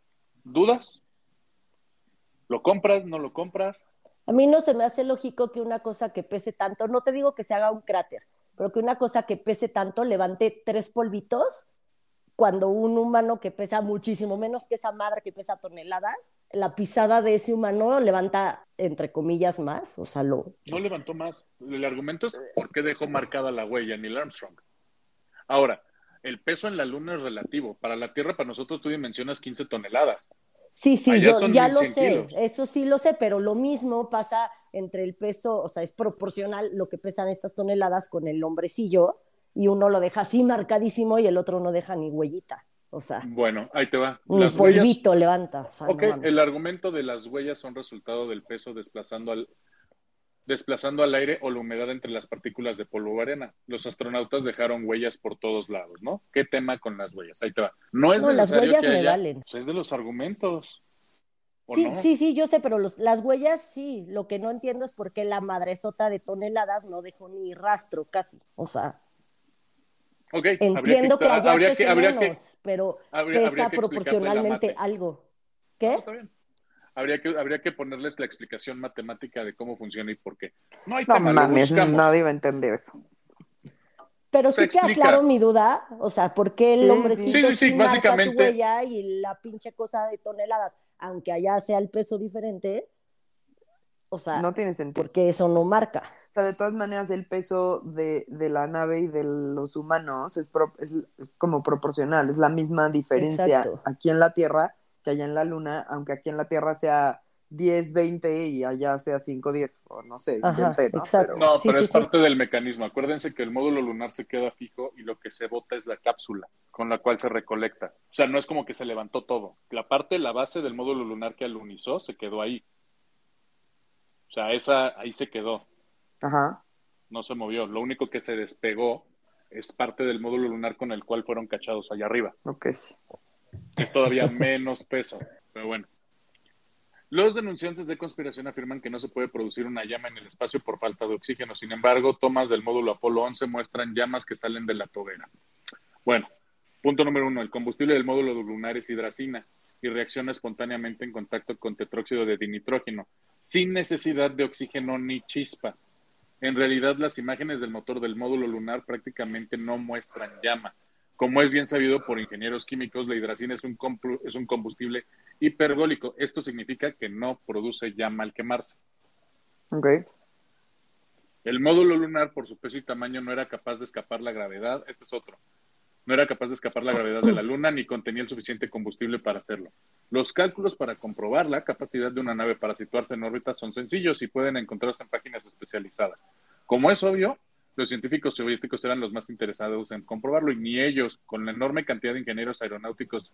¿Dudas? ¿Lo compras? ¿No lo compras? A mí no se me hace lógico que una cosa que pese tanto, no te digo que se haga un cráter, pero que una cosa que pese tanto levante tres polvitos cuando un humano que pesa muchísimo menos que esa madre que pesa toneladas, la pisada de ese humano levanta, entre comillas, más, o sea, lo... No levantó más. El argumento es por qué dejó marcada la huella Neil Armstrong. Ahora, el peso en la Luna es relativo. Para la Tierra, para nosotros tú dimensionas 15 toneladas. Sí, sí, Allá yo ya lo 1100 sé, kilos. eso sí lo sé, pero lo mismo pasa entre el peso, o sea, es proporcional lo que pesan estas toneladas con el hombrecillo y uno lo deja así marcadísimo y el otro no deja ni huellita, o sea, Bueno, ahí te va. ni huellas, polvito levanta. o sea, ok, el argumento de las huellas son resultado del peso desplazando al, desplazando al aire o la humedad entre las partículas de polvo o arena. Los astronautas dejaron huellas por todos lados, ¿no? ¿Qué tema con las huellas? Ahí te va. No es No, las necesario huellas que me haya- valen. Pues es de los argumentos. ¿O Sí, no? sí, sí, yo sé, pero los- las huellas sí. Lo que no entiendo es por qué la madresota de toneladas no dejó ni rastro casi. O sea, Ok, habría entiendo que, habría que, habría que, menos, pero habría- habría pesa que explicarle la proporcionalmente algo. No, ¿Qué? está bien. Habría que, habría que ponerles la explicación matemática de cómo funciona y por qué. No hay No tema, mames, nadie va a entender eso. Pero Se sí que aclaro mi duda, o sea, ¿por qué el Sí, hombrecito sí, sí, sí, marca básicamente- su huella y la pinche cosa de toneladas, aunque allá sea el peso diferente? O sea, No tiene sentido. ¿por qué eso no marca? O sea, de todas maneras, el peso de, de la nave y de los humanos es, pro- es, es como proporcional, es la misma diferencia Exacto. aquí en la Tierra que allá en la Luna, aunque aquí en la Tierra sea 10, 20 y allá sea 5, 10, o no sé, Ajá, ¿no? exacto. Pero- No, Sí, pero sí, es sí. parte del mecanismo. Acuérdense que el módulo lunar se queda fijo y lo que se bota es la cápsula con la cual se recolecta. O sea, no es como que se levantó todo. La parte, la base del módulo lunar que alunizó se quedó ahí. O sea, esa ahí se quedó, Ajá. no se movió. Lo único que se despegó es parte del módulo lunar con el cual fueron cachados allá arriba. Ok. Es todavía menos peso. Pero bueno. Los denunciantes de conspiración afirman que no se puede producir una llama en el espacio por falta de oxígeno. Sin embargo, tomas del módulo Apolo 11 muestran llamas que salen de la tobera. Bueno, punto número uno. El combustible del módulo lunar es hidracina y reacciona espontáneamente en contacto con tetróxido de dinitrógeno, sin necesidad de oxígeno ni chispa. En realidad, las imágenes del motor del módulo lunar prácticamente no muestran llama. Como es bien sabido por ingenieros químicos, la hidracina es un, es un combustible hipergólico. Esto significa que no produce llama al quemarse. Ok. El módulo lunar, por su peso y tamaño, no era capaz de escapar la gravedad. Este es otro. No era capaz de escapar la gravedad de la Luna ni contenía el suficiente combustible para hacerlo. Los cálculos para comprobar la capacidad de una nave para situarse en órbita son sencillos y pueden encontrarse en páginas especializadas. Como es obvio, los científicos soviéticos eran los más interesados en comprobarlo y ni ellos, con la enorme cantidad de ingenieros aeronáuticos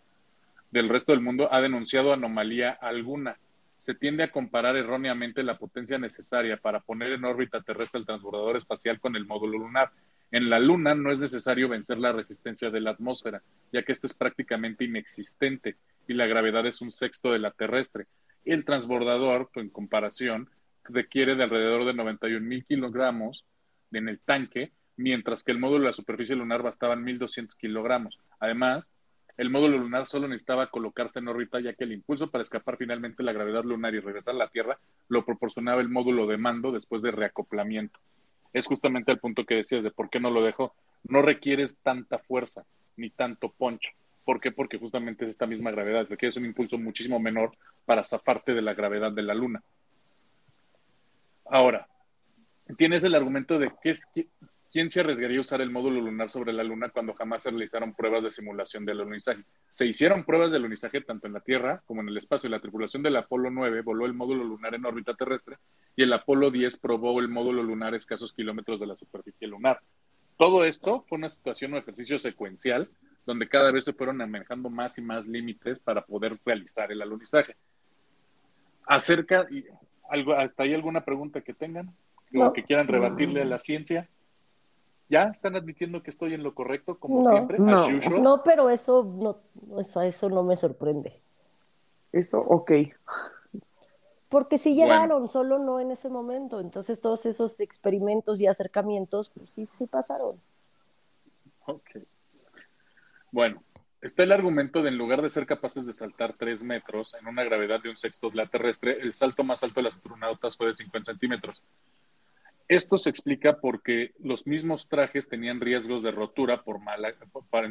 del resto del mundo, ha denunciado anomalía alguna. Se tiende a comparar erróneamente la potencia necesaria para poner en órbita terrestre el transbordador espacial con el módulo lunar. En la Luna no es necesario vencer la resistencia de la atmósfera, ya que esta es prácticamente inexistente y la gravedad es un sexto de la terrestre. El transbordador, en comparación, requiere de alrededor de 91 mil kilogramos en el tanque, mientras que el módulo de la superficie lunar bastaban 1.200 kilogramos. Además, el módulo lunar solo necesitaba colocarse en órbita, ya que el impulso para escapar finalmente la gravedad lunar y regresar a la Tierra lo proporcionaba el módulo de mando después de reacoplamiento. Es justamente el punto que decías de por qué no lo dejó. No requieres tanta fuerza ni tanto poncho. ¿Por qué? Porque justamente es esta misma gravedad. Requieres un impulso muchísimo menor para zafarte de la gravedad de la Luna. Ahora, tienes el argumento de que es, ¿quién se arriesgaría a usar el módulo lunar sobre la Luna cuando jamás se realizaron pruebas de simulación del alunizaje? Se hicieron pruebas de alunizaje tanto en la Tierra como en el espacio. La tripulación del Apolo 9 voló el módulo lunar en órbita terrestre y el Apolo 10 probó el módulo lunar a escasos kilómetros de la superficie lunar. Todo esto fue una situación o ejercicio secuencial donde cada vez se fueron manejando más y más límites para poder realizar el alunizaje. Acerca, ¿hasta ahí alguna pregunta que tengan? ¿O que quieran rebatirle a la ciencia? ¿Ya están admitiendo que estoy en lo correcto, como siempre? No, no, pero eso no, eso no me sorprende. Eso, ok. Porque sí llegaron, solo no en ese momento. Entonces todos esos experimentos y acercamientos, pues sí, sí pasaron. Ok. Bueno, está el argumento de en lugar de ser capaces de saltar tres metros en una gravedad de un sexto de la terrestre, el salto más alto de las astronautas fue de 50 centímetros. Esto se explica porque los mismos trajes tenían riesgos de rotura por mala,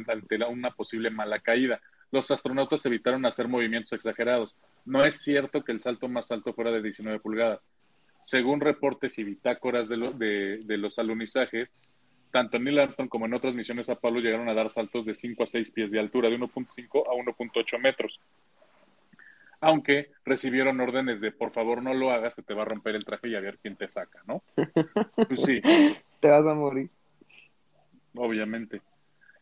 ante una posible mala caída. Los astronautas evitaron hacer movimientos exagerados. No es cierto que el salto más alto fuera de 19 pulgadas. Según reportes y bitácoras de, de, los alunizajes, tanto en Neil Armstrong como en otras misiones a Pablo llegaron a dar saltos de 5 a 6 pies de altura, de 1.5 a 1.8 metros aunque recibieron órdenes de por favor no lo hagas, se te va a romper el traje y a ver quién te saca, ¿no? Pues sí. Te vas a morir. Obviamente.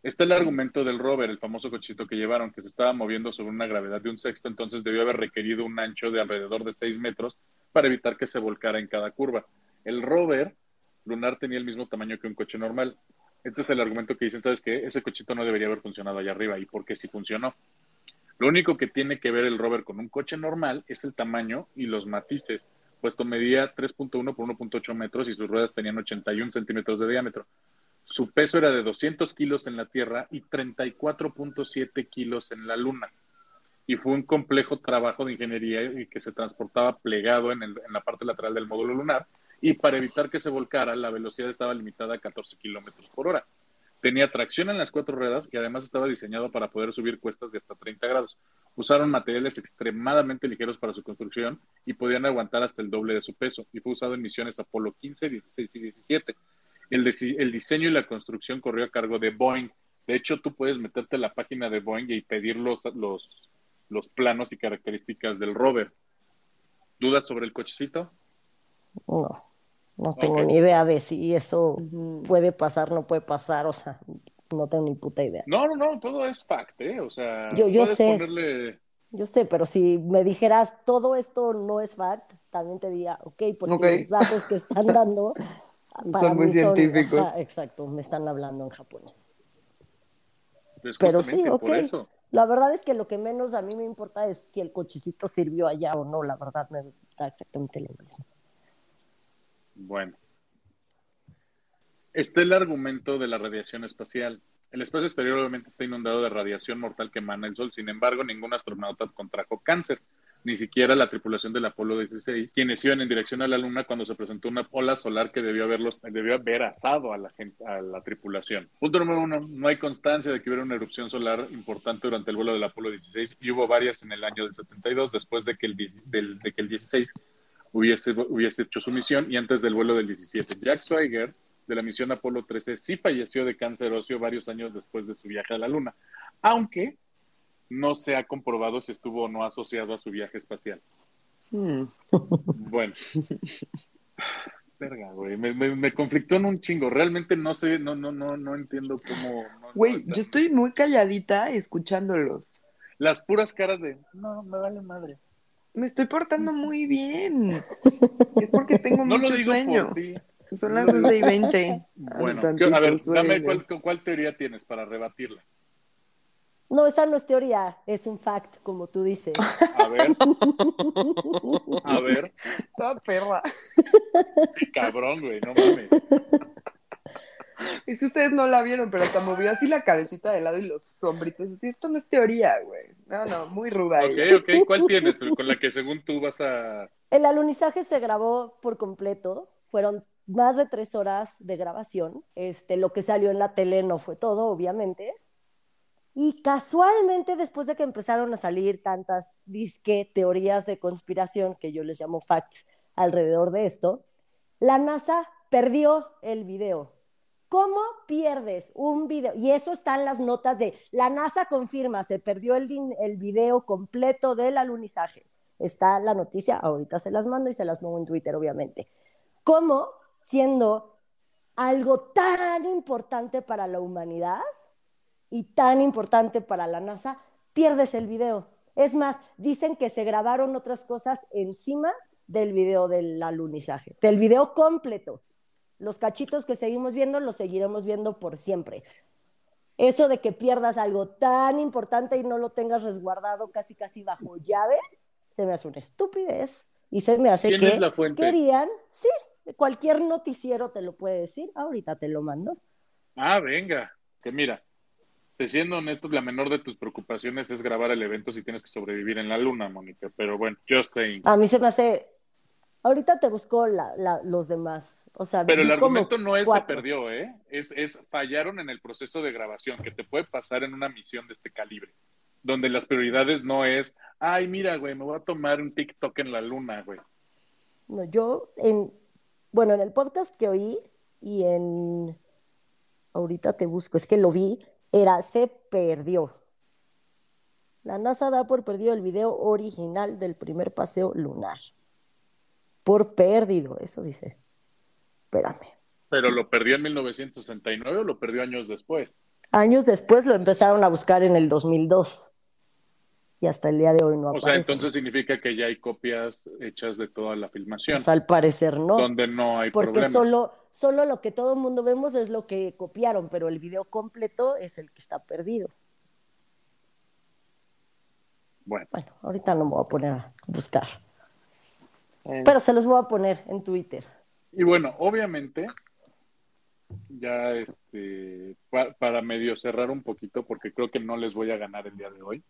Está el argumento del rover, el famoso cochito que llevaron, que se estaba moviendo sobre una gravedad de un sexto, entonces debió haber requerido un ancho de alrededor de seis metros para evitar que se volcara en cada curva. El rover lunar tenía el mismo tamaño que un coche normal. Este es el argumento que dicen, ¿sabes qué? Ese cochito no debería haber funcionado allá arriba. ¿Y por qué sí funcionó? Lo único que tiene que ver el rover con un coche normal es el tamaño y los matices, puesto medía 3.1 por 1.8 metros y sus ruedas tenían 81 centímetros de diámetro. Su peso era de 200 kilos en la Tierra y 34.7 kilos en la Luna. Y fue un complejo trabajo de ingeniería que se transportaba plegado en, en la parte lateral del módulo lunar y para evitar que se volcara la velocidad estaba limitada a 14 kilómetros por hora. Tenía tracción en las cuatro ruedas y además estaba diseñado para poder subir cuestas de hasta 30 grados. Usaron materiales extremadamente ligeros para su construcción y podían aguantar hasta el doble de su peso y fue usado en misiones Apolo 15, 16 y 17. El, diseño y la construcción corrió a cargo de Boeing. De hecho, tú puedes meterte a la página de Boeing y pedir los, los, los planos y características del rover. ¿Dudas sobre el cochecito? No. No tengo ni idea de si eso puede pasar, no puede pasar, o sea, no tengo ni puta idea. No, no, no, todo es fact, ¿eh? O sea, yo, yo sé. Yo sé, pero si me dijeras todo esto no es fact, también te diría, ok, porque los datos que están dando son muy científicos. exacto, me están hablando en japonés. pero sí, ok. La verdad es que lo que menos a mí me importa es si el cochecito sirvió allá o no, la verdad me da exactamente lo mismo. Bueno. Está el argumento de la radiación espacial. El espacio exterior obviamente está inundado de radiación mortal que emana el Sol. Sin embargo, ningún astronauta contrajo cáncer, ni siquiera la tripulación del Apolo 16, quienes iban en dirección a la Luna cuando se presentó una ola solar que debió, haberlos, debió haber asado a la, gente, a la tripulación. Punto número uno, no hay constancia de que hubiera una erupción solar importante durante el vuelo del Apolo 16 y hubo varias en el año del 72, después de que el, de que el 16 hubiese, hubiese hecho su misión y antes del vuelo del 17. Jack Swigert, de la misión Apolo 13, sí falleció de cáncer óseo varios años después de su viaje a la Luna, aunque no se ha comprobado si estuvo o no asociado a su viaje espacial. Hmm. Bueno. Verga, güey, me, me, conflictó en un chingo. Realmente no sé, no, no, no, no entiendo cómo. Güey, yo estoy muy calladita escuchándolos. Las puras caras de, no, me vale madre. Me estoy portando muy bien. Es porque tengo mucho sueño. Son las 11 y 20. Bueno, a ver, dame cuál, teoría tienes para rebatirla. No, esa no es teoría, es un fact, como tú dices. A ver. A ver. Toda perra. Sí, cabrón, güey, no mames. Es que ustedes no la vieron, pero hasta movió así la cabecita de lado y los sombritos. Así, esto no es teoría, güey. No, no, muy ruda. ella. Ok, ok. ¿Cuál tienes? Con la que según tú vas a. El alunizaje se grabó por completo, fueron más de tres horas de grabación. Este, lo que salió en la tele no fue todo, obviamente. Y casualmente, después de que empezaron a salir tantas disque teorías de conspiración, que yo les llamo facts, alrededor de esto, la NASA perdió el video. ¿Cómo pierdes un video? Y eso está en las notas de la NASA confirma, se perdió el, el video completo del alunizaje. Está la noticia, ahorita se las mando y se las pongo en Twitter, obviamente. ¿Cómo, siendo algo tan importante para la humanidad y tan importante para la NASA, pierdes el video? Es más, dicen que se grabaron otras cosas encima del video del alunizaje, del video completo. Los cachitos que seguimos viendo los seguiremos viendo por siempre. Eso de que pierdas algo tan importante y no lo tengas resguardado casi casi bajo llave, se me hace una estupidez y se me hace ¿Quién que es la fuente? querían, sí, cualquier noticiero te lo puede decir, ahorita te lo mando. Ah, venga. Que mira, te siendo honesto, la menor de tus preocupaciones es grabar el evento si tienes que sobrevivir en la luna, Mónica. Pero bueno, just saying. A mí se me hace, ahorita te busco la- la- los demás, o sea, Pero el argumento no es se perdió, ¿eh? Es, es fallaron en el proceso de grabación, que te puede pasar en una misión de este calibre, donde las prioridades no es, ay, mira, güey, me voy a tomar un TikTok en la luna, güey. No, yo en, bueno, en el podcast que oí y en, ahorita te busco, es que lo vi, era se perdió. La NASA da por perdido el video original del primer paseo lunar. Por perdido, eso dice. Espérame. Pero lo perdió en 1969 o lo perdió años después. Años después lo empezaron a buscar en el 2002. Y hasta el día de hoy no O sea, aparece. entonces significa que ya hay copias hechas de toda la filmación, Pues al parecer no. donde no hay Porque problema. solo, solo lo que todo el mundo vemos es lo que copiaron, pero el video completo es el que está perdido. Bueno, Bueno, ahorita no me voy a poner a buscar, Eh, pero se los voy a poner en Twitter. y bueno, obviamente, ya este, pa- para medio cerrar un poquito, porque creo que no les voy a ganar el día de hoy,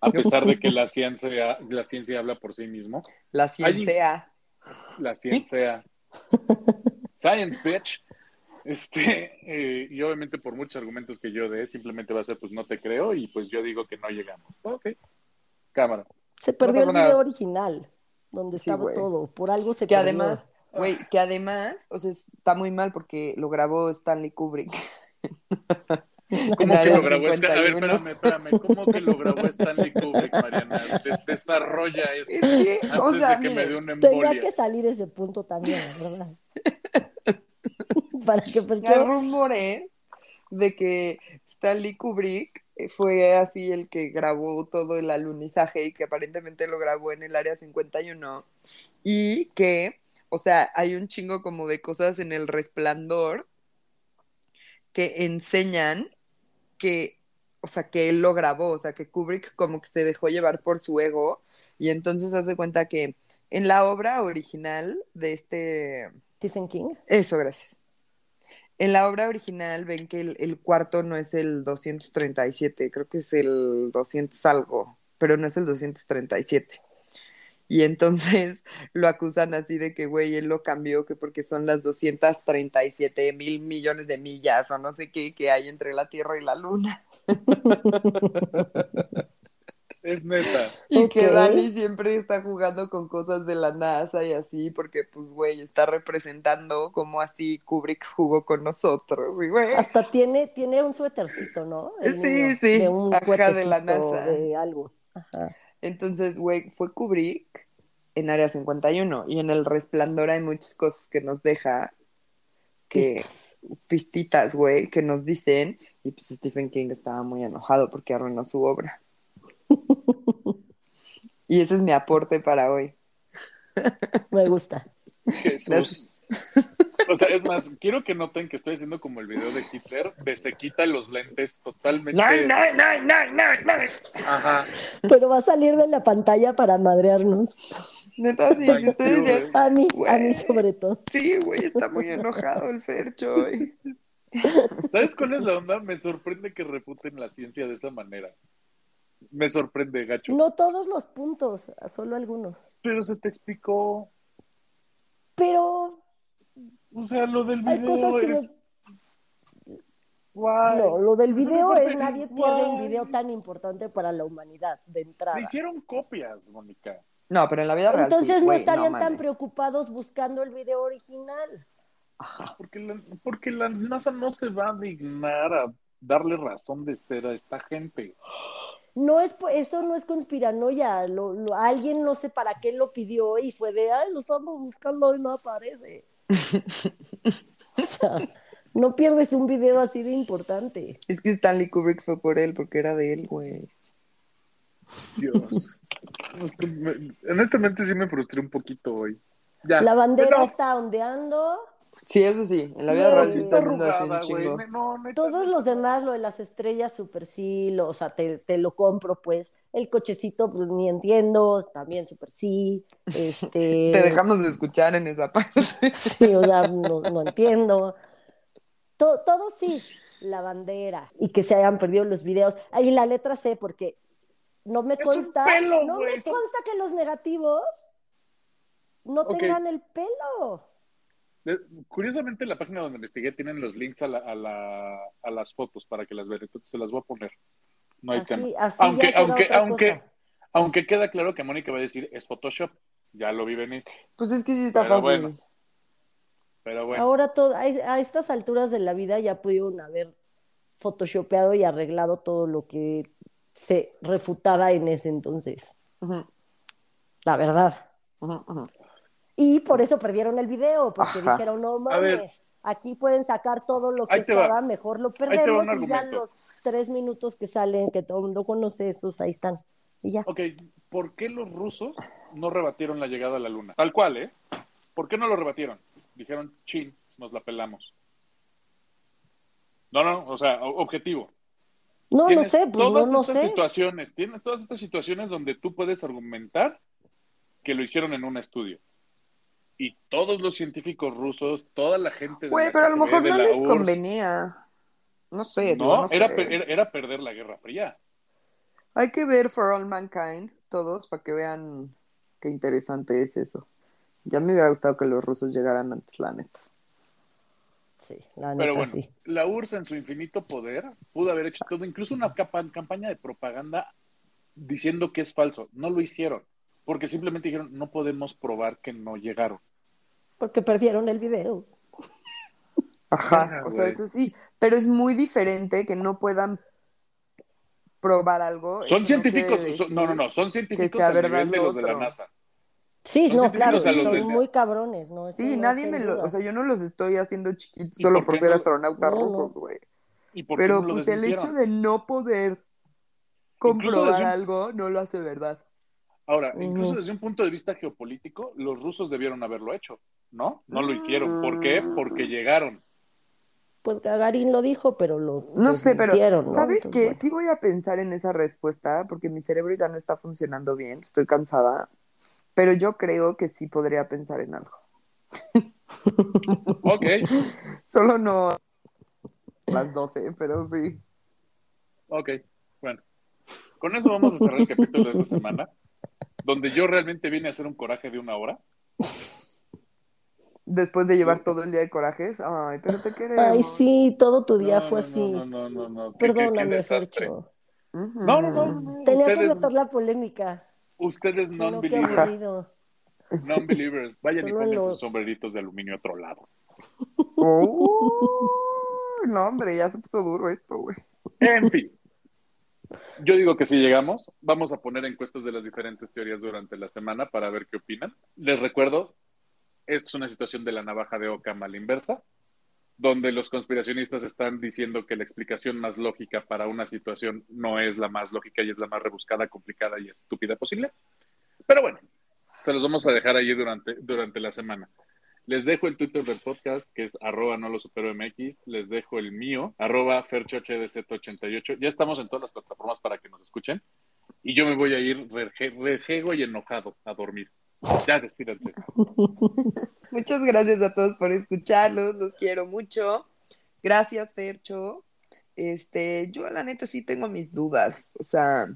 a pesar de que la ciencia, la ciencia habla por sí mismo, la ciencia. la ciencia, science bitch, este, eh, y obviamente por muchos argumentos que yo dé, simplemente va a ser, pues no te creo, y pues yo digo que no llegamos. Ok, cámara. Se perdió el video nada. original, donde Sí, estaba todo. Por algo se Que perdió. además, güey, que además, o sea, está muy mal porque lo grabó Stanley Kubrick. ¿Cómo que lo grabó? Esta- A ver, 51. espérame, espérame. ¿Cómo que lo grabó Stanley Kubrick, Mariana? Des- desarrolla eso. Es que, o Antes sea, de que me mire, dé una embolia. que salir ese punto también, ¿verdad? Para que hay porque rumores de que Stanley Kubrick fue así el que grabó todo el alunizaje y que aparentemente lo grabó en el Área 51 y que, o sea, hay un chingo como de cosas en el resplandor que enseñan que, o sea, que él lo grabó, o sea, que Kubrick como que se dejó llevar por su ego y entonces hace cuenta que en la obra original de este... Stephen King. Eso, gracias. En la obra original ven que el, cuarto no es el 237, creo que es el 200 algo, pero no es el 237. Y entonces lo acusan así de que, güey, él lo cambió, que porque son las 237 mil millones de millas o no sé qué que hay entre la Tierra y la Luna. Es neta. Y que Ok. Rani siempre está jugando con cosas de la NASA y así, porque pues, güey, está representando cómo así Kubrick jugó con nosotros. Y, güey, Hasta tiene, tiene un suétercito, ¿no? El Sí, niño, sí, De un ajá, de la NASA. De algo. Ajá. Entonces, güey, fue Kubrick en Área 51 y en El Resplandor hay muchas cosas que nos deja, que pistitas, güey, que nos dicen y pues Stephen King estaba muy enojado porque arruinó su obra. Y ese es mi aporte para hoy. Me gusta. Jesús. Gracias. O sea, es más, quiero que noten que estoy haciendo como el video de Hitler, de se quita los lentes totalmente. No, no, no, no, no, no. Ajá. Pero va a salir de la pantalla para madrearnos. Neta, sí, si ustedes ya- A mí, a mí sobre todo. Sí, güey, está muy enojado el Fercho. güey. ¿Sabes cuál es la onda? Me sorprende que refuten la ciencia de esa manera. Me sorprende, gacho. No todos los puntos, solo algunos. Pero se te explicó. Pero O sea, lo del hay cosas video que es. Guay. no, lo del video Aparte, es nadie pierde un video tan importante para la humanidad de entrada. Le hicieron copias, Mónica. No, pero en la vida real. Entonces sí, no estarían tan preocupados buscando el video original. Porque la, porque la NASA no se va a dignar a darle razón de ser a esta gente. No es eso no es conspiranoia, lo, lo- alguien no sé para qué lo pidió y fue de, ay, lo estamos buscando y no aparece. o sea, no pierdes un video así de importante. Es que Stanley Kubrick fue por él, porque era de él, güey. Dios. Honestamente sí me frustré un poquito hoy. Ya. La bandera Pero- está ondeando, Sí, eso sí, en la vida No, real sí está así un chingo. No, todos los demás, lo de las estrellas, super sí, lo- o sea, te, te lo compro, pues. El cochecito, pues ni entiendo, también super sí. Este... Te dejamos de escuchar en esa parte. Sí, o sea, no, no entiendo. To- todo sí, la bandera y que se hayan perdido los videos. Ahí la letra C, porque no me Es un consta, pelo, no me consta que los negativos no tengan el pelo. Curiosamente, la página donde investigué tienen los links a, la, a, la, a las fotos para que las vean. Entonces se las voy a poner. No hay tema. Así, así Aunque, aunque, otra aunque, cosa. aunque queda claro que Mónica va a decir es Photoshop. Ya lo vi venir. Pues es que sí está Pero fácil. bueno. Pero bueno. Ahora todo, a, a estas alturas de la vida ya pudieron haber photoshopeado y arreglado todo lo que se refutaba en ese entonces. La verdad. Y por eso perdieron el video, porque Ajá. dijeron, no mames, aquí pueden sacar todo lo que Ahí estaba, mejor lo perdemos y ya los tres minutos que salen, que todo el mundo conoce esos, ahí están. Y ya. Ok, ¿por qué los rusos no rebatieron la llegada a la luna? Tal cual, ¿eh? ¿Por qué no lo rebatieron? Dijeron, chin, nos la pelamos. No, no, o sea, objetivo. No, no Tienes sé, pues no, todas no estas sé. situaciones, tienes todas estas situaciones donde tú puedes argumentar que lo hicieron en un estudio. Y todos los científicos rusos, toda la gente de Güey, la pero a lo mejor no les URSS, convenía. No sé, digo, No, era, sé. per- era, perder la Guerra Fría. Hay que ver For All Mankind, todos, para que vean qué interesante es eso. Ya me hubiera gustado que los rusos llegaran antes, la neta. Sí, la Pero neta bueno, sí. la URSS en su infinito poder pudo haber hecho todo, incluso una capa- campaña de propaganda diciendo que es falso. No lo hicieron, porque simplemente dijeron, no podemos probar que no llegaron. Porque perdieron el video. Ajá, o sea, eso sí, pero es muy diferente que no puedan probar algo. Son no científicos, son- no, no, no, son científicos verdad nivel de lo los de la. NASA. Sí, Son no, claro, a los son de- muy cabrones, ¿no? Eso Sí, no nadie me lo, o sea, yo no los estoy haciendo chiquitos ¿Y solo por ser no- astronautas rusos, güey. ¿Y por qué Pero pues el hecho de no poder comprobar un- algo no lo hace verdad. Ahora, incluso desde un punto de vista geopolítico, los rusos debieron haberlo hecho, ¿no? No lo hicieron. ¿Por qué? Porque llegaron. Pues Gagarin lo dijo, pero lo No sé, pero ¿no? ¿sabes Entonces, qué? bueno. Sí voy a pensar en esa respuesta porque mi cerebro ya no está funcionando bien, estoy cansada, pero yo creo que sí podría pensar en algo. Ok, Solo no las 12, pero sí. ok. Bueno, con eso vamos a cerrar el capítulo de esta semana, donde yo realmente vine a hacer un coraje de una hora. Después de llevar todo el día de corajes, ay, pero te queremos. Ay, sí, todo tu día No, fue no, así. No, no, no, no. Qué- qué- qué Perdóname, desastre. Fercho. Ujú. No, no, no. no. Tenía que Ustedes, meter la polémica. ustedes non-believers. Non-believers. Vayan y Solo pongan lo- sus sombreritos de aluminio a otro lado. Oh, no, hombre, ya se puso duro esto, güey. En fin. Yo digo que si llegamos, vamos a poner encuestas de las diferentes teorías durante la semana para ver qué opinan. Les recuerdo, esto es una situación de la navaja de Ockham a la inversa, donde los conspiracionistas están diciendo que la explicación más lógica para una situación no es la más lógica y es la más rebuscada, complicada y estúpida posible. Pero bueno, se los vamos a dejar ahí durante, durante la semana. Les dejo el Twitter del podcast, que es arroba no lo supero MX. Les dejo el mío, arroba ferchohdz88. Ya estamos en todas las plataformas para que nos escuchen. Y yo me voy a ir reje- rejego y enojado a dormir. Ya, despídanse. Muchas gracias a todos por escucharlos, los quiero mucho. Gracias, Fercho. Este, yo la neta sí tengo mis dudas, o sea,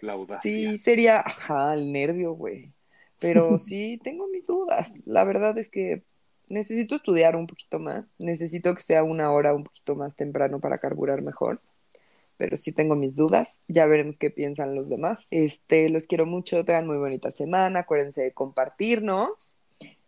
La audacia. sí sería, ajá, el nervio, güey. Pero sí tengo mis dudas. La verdad es que necesito estudiar un poquito más, necesito que sea una hora un poquito más temprano para carburar mejor. Pero sí tengo mis dudas, ya veremos qué piensan los demás. Este, los quiero mucho, tengan muy bonita semana, acuérdense de compartirnos.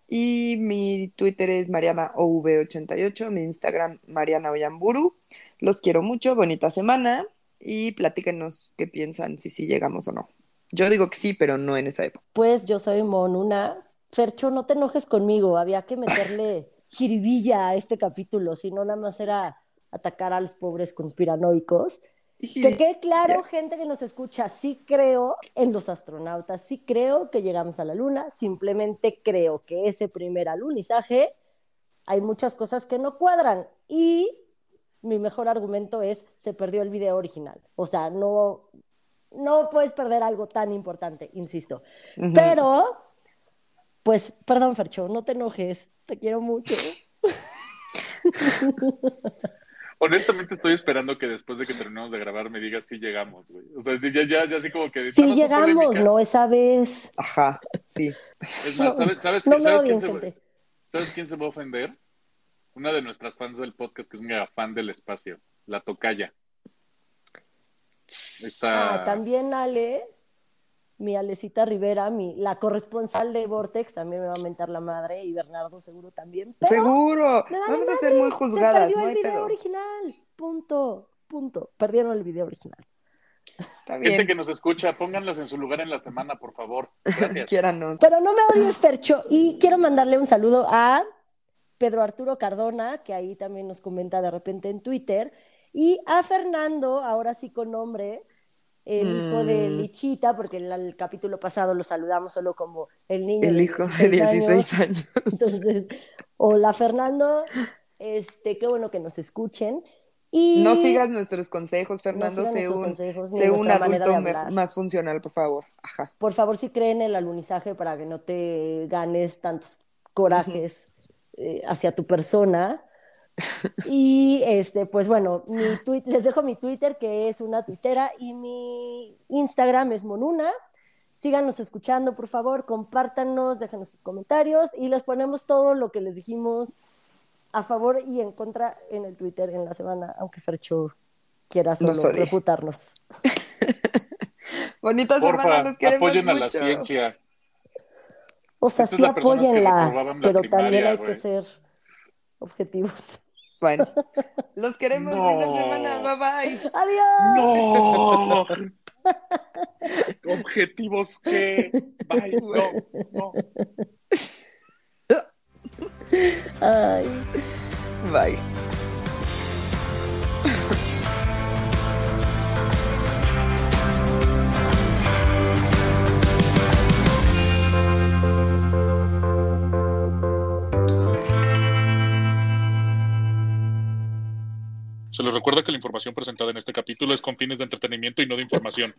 Y mi Twitter es MarianaOV88, mi Instagram Mariana Oyamburu. Los quiero mucho, bonita semana y platíquenos qué piensan, si sí llegamos o no. Yo digo que sí, pero no en esa época. Pues yo soy Monuna. Fercho, no te enojes conmigo, había que meterle jiribilla a este capítulo, si no nada más era atacar a los pobres conspiranoicos. Que quede claro, gente que nos escucha, sí creo en los astronautas, sí creo que llegamos a la luna, simplemente creo que ese primer alunizaje hay muchas cosas que no cuadran y mi mejor argumento es se perdió el video original. O sea, no, no puedes perder algo tan importante, insisto. Pero, pues, perdón, Fercho, no te enojes, te quiero mucho. Honestamente estoy esperando que después de que terminemos de grabar me digas si llegamos, güey. O sea, ya, ya, ya así como que... Sí llegamos, no esa vez. Ajá, sí. Es más, ¿sabes, sabes, No me sabes odien, quién se, gente. ¿sabes quién se va a ofender? Una de nuestras fans del podcast, que es un mega fan del espacio, la tocaya. Está... Ah, también Ale, mi Alecita Rivera, mi, la corresponsal de Vortex, también me va a mentar la madre y Bernardo seguro también. Pero Seguro. Vamos a ser muy se juzgadas, perdió no el video pedo. original. Punto, punto. Perdieron el video original. Gente que nos escucha, pónganlos en su lugar en la semana, por favor. Gracias. Pero no me odies, Fercho. Y quiero mandarle un saludo a Pedro Arturo Cardona, que ahí también nos comenta de repente en Twitter, y a Fernando, ahora sí con nombre, el hijo de Mm. Lichita, porque el, el capítulo pasado lo saludamos solo como el niño El hijo de 16 años. 16 años. Entonces, hola Fernando, este, qué bueno que nos escuchen. Y No sigas nuestros consejos, no Fernando. sigan sé un, un adulto más funcional, por favor. Ajá. Por favor, si creen en el alunizaje para que no te ganes tantos corajes eh, hacia tu persona. Y este, pues bueno, mi les dejo mi Twitter, que es una tuitera, y mi Instagram es Monuna. Síganos escuchando, por favor, compártanos, déjenos sus comentarios y les ponemos todo lo que les dijimos a favor y en contra en el Twitter en la semana, aunque Fercho quiera solo odie. refutarnos. Bonita semana, Porfa, los queremos apoyen a la ciencia. O sea, Estas sí apóyenla, pero también hay que ser objetivos. Bueno, los queremos. No. Linda semana. Bye bye. ¡Adiós! No. Objetivos que. Bye. No, no. Ay. Bye. Se les recuerda que la información presentada en este capítulo es con fines de entretenimiento y no de información.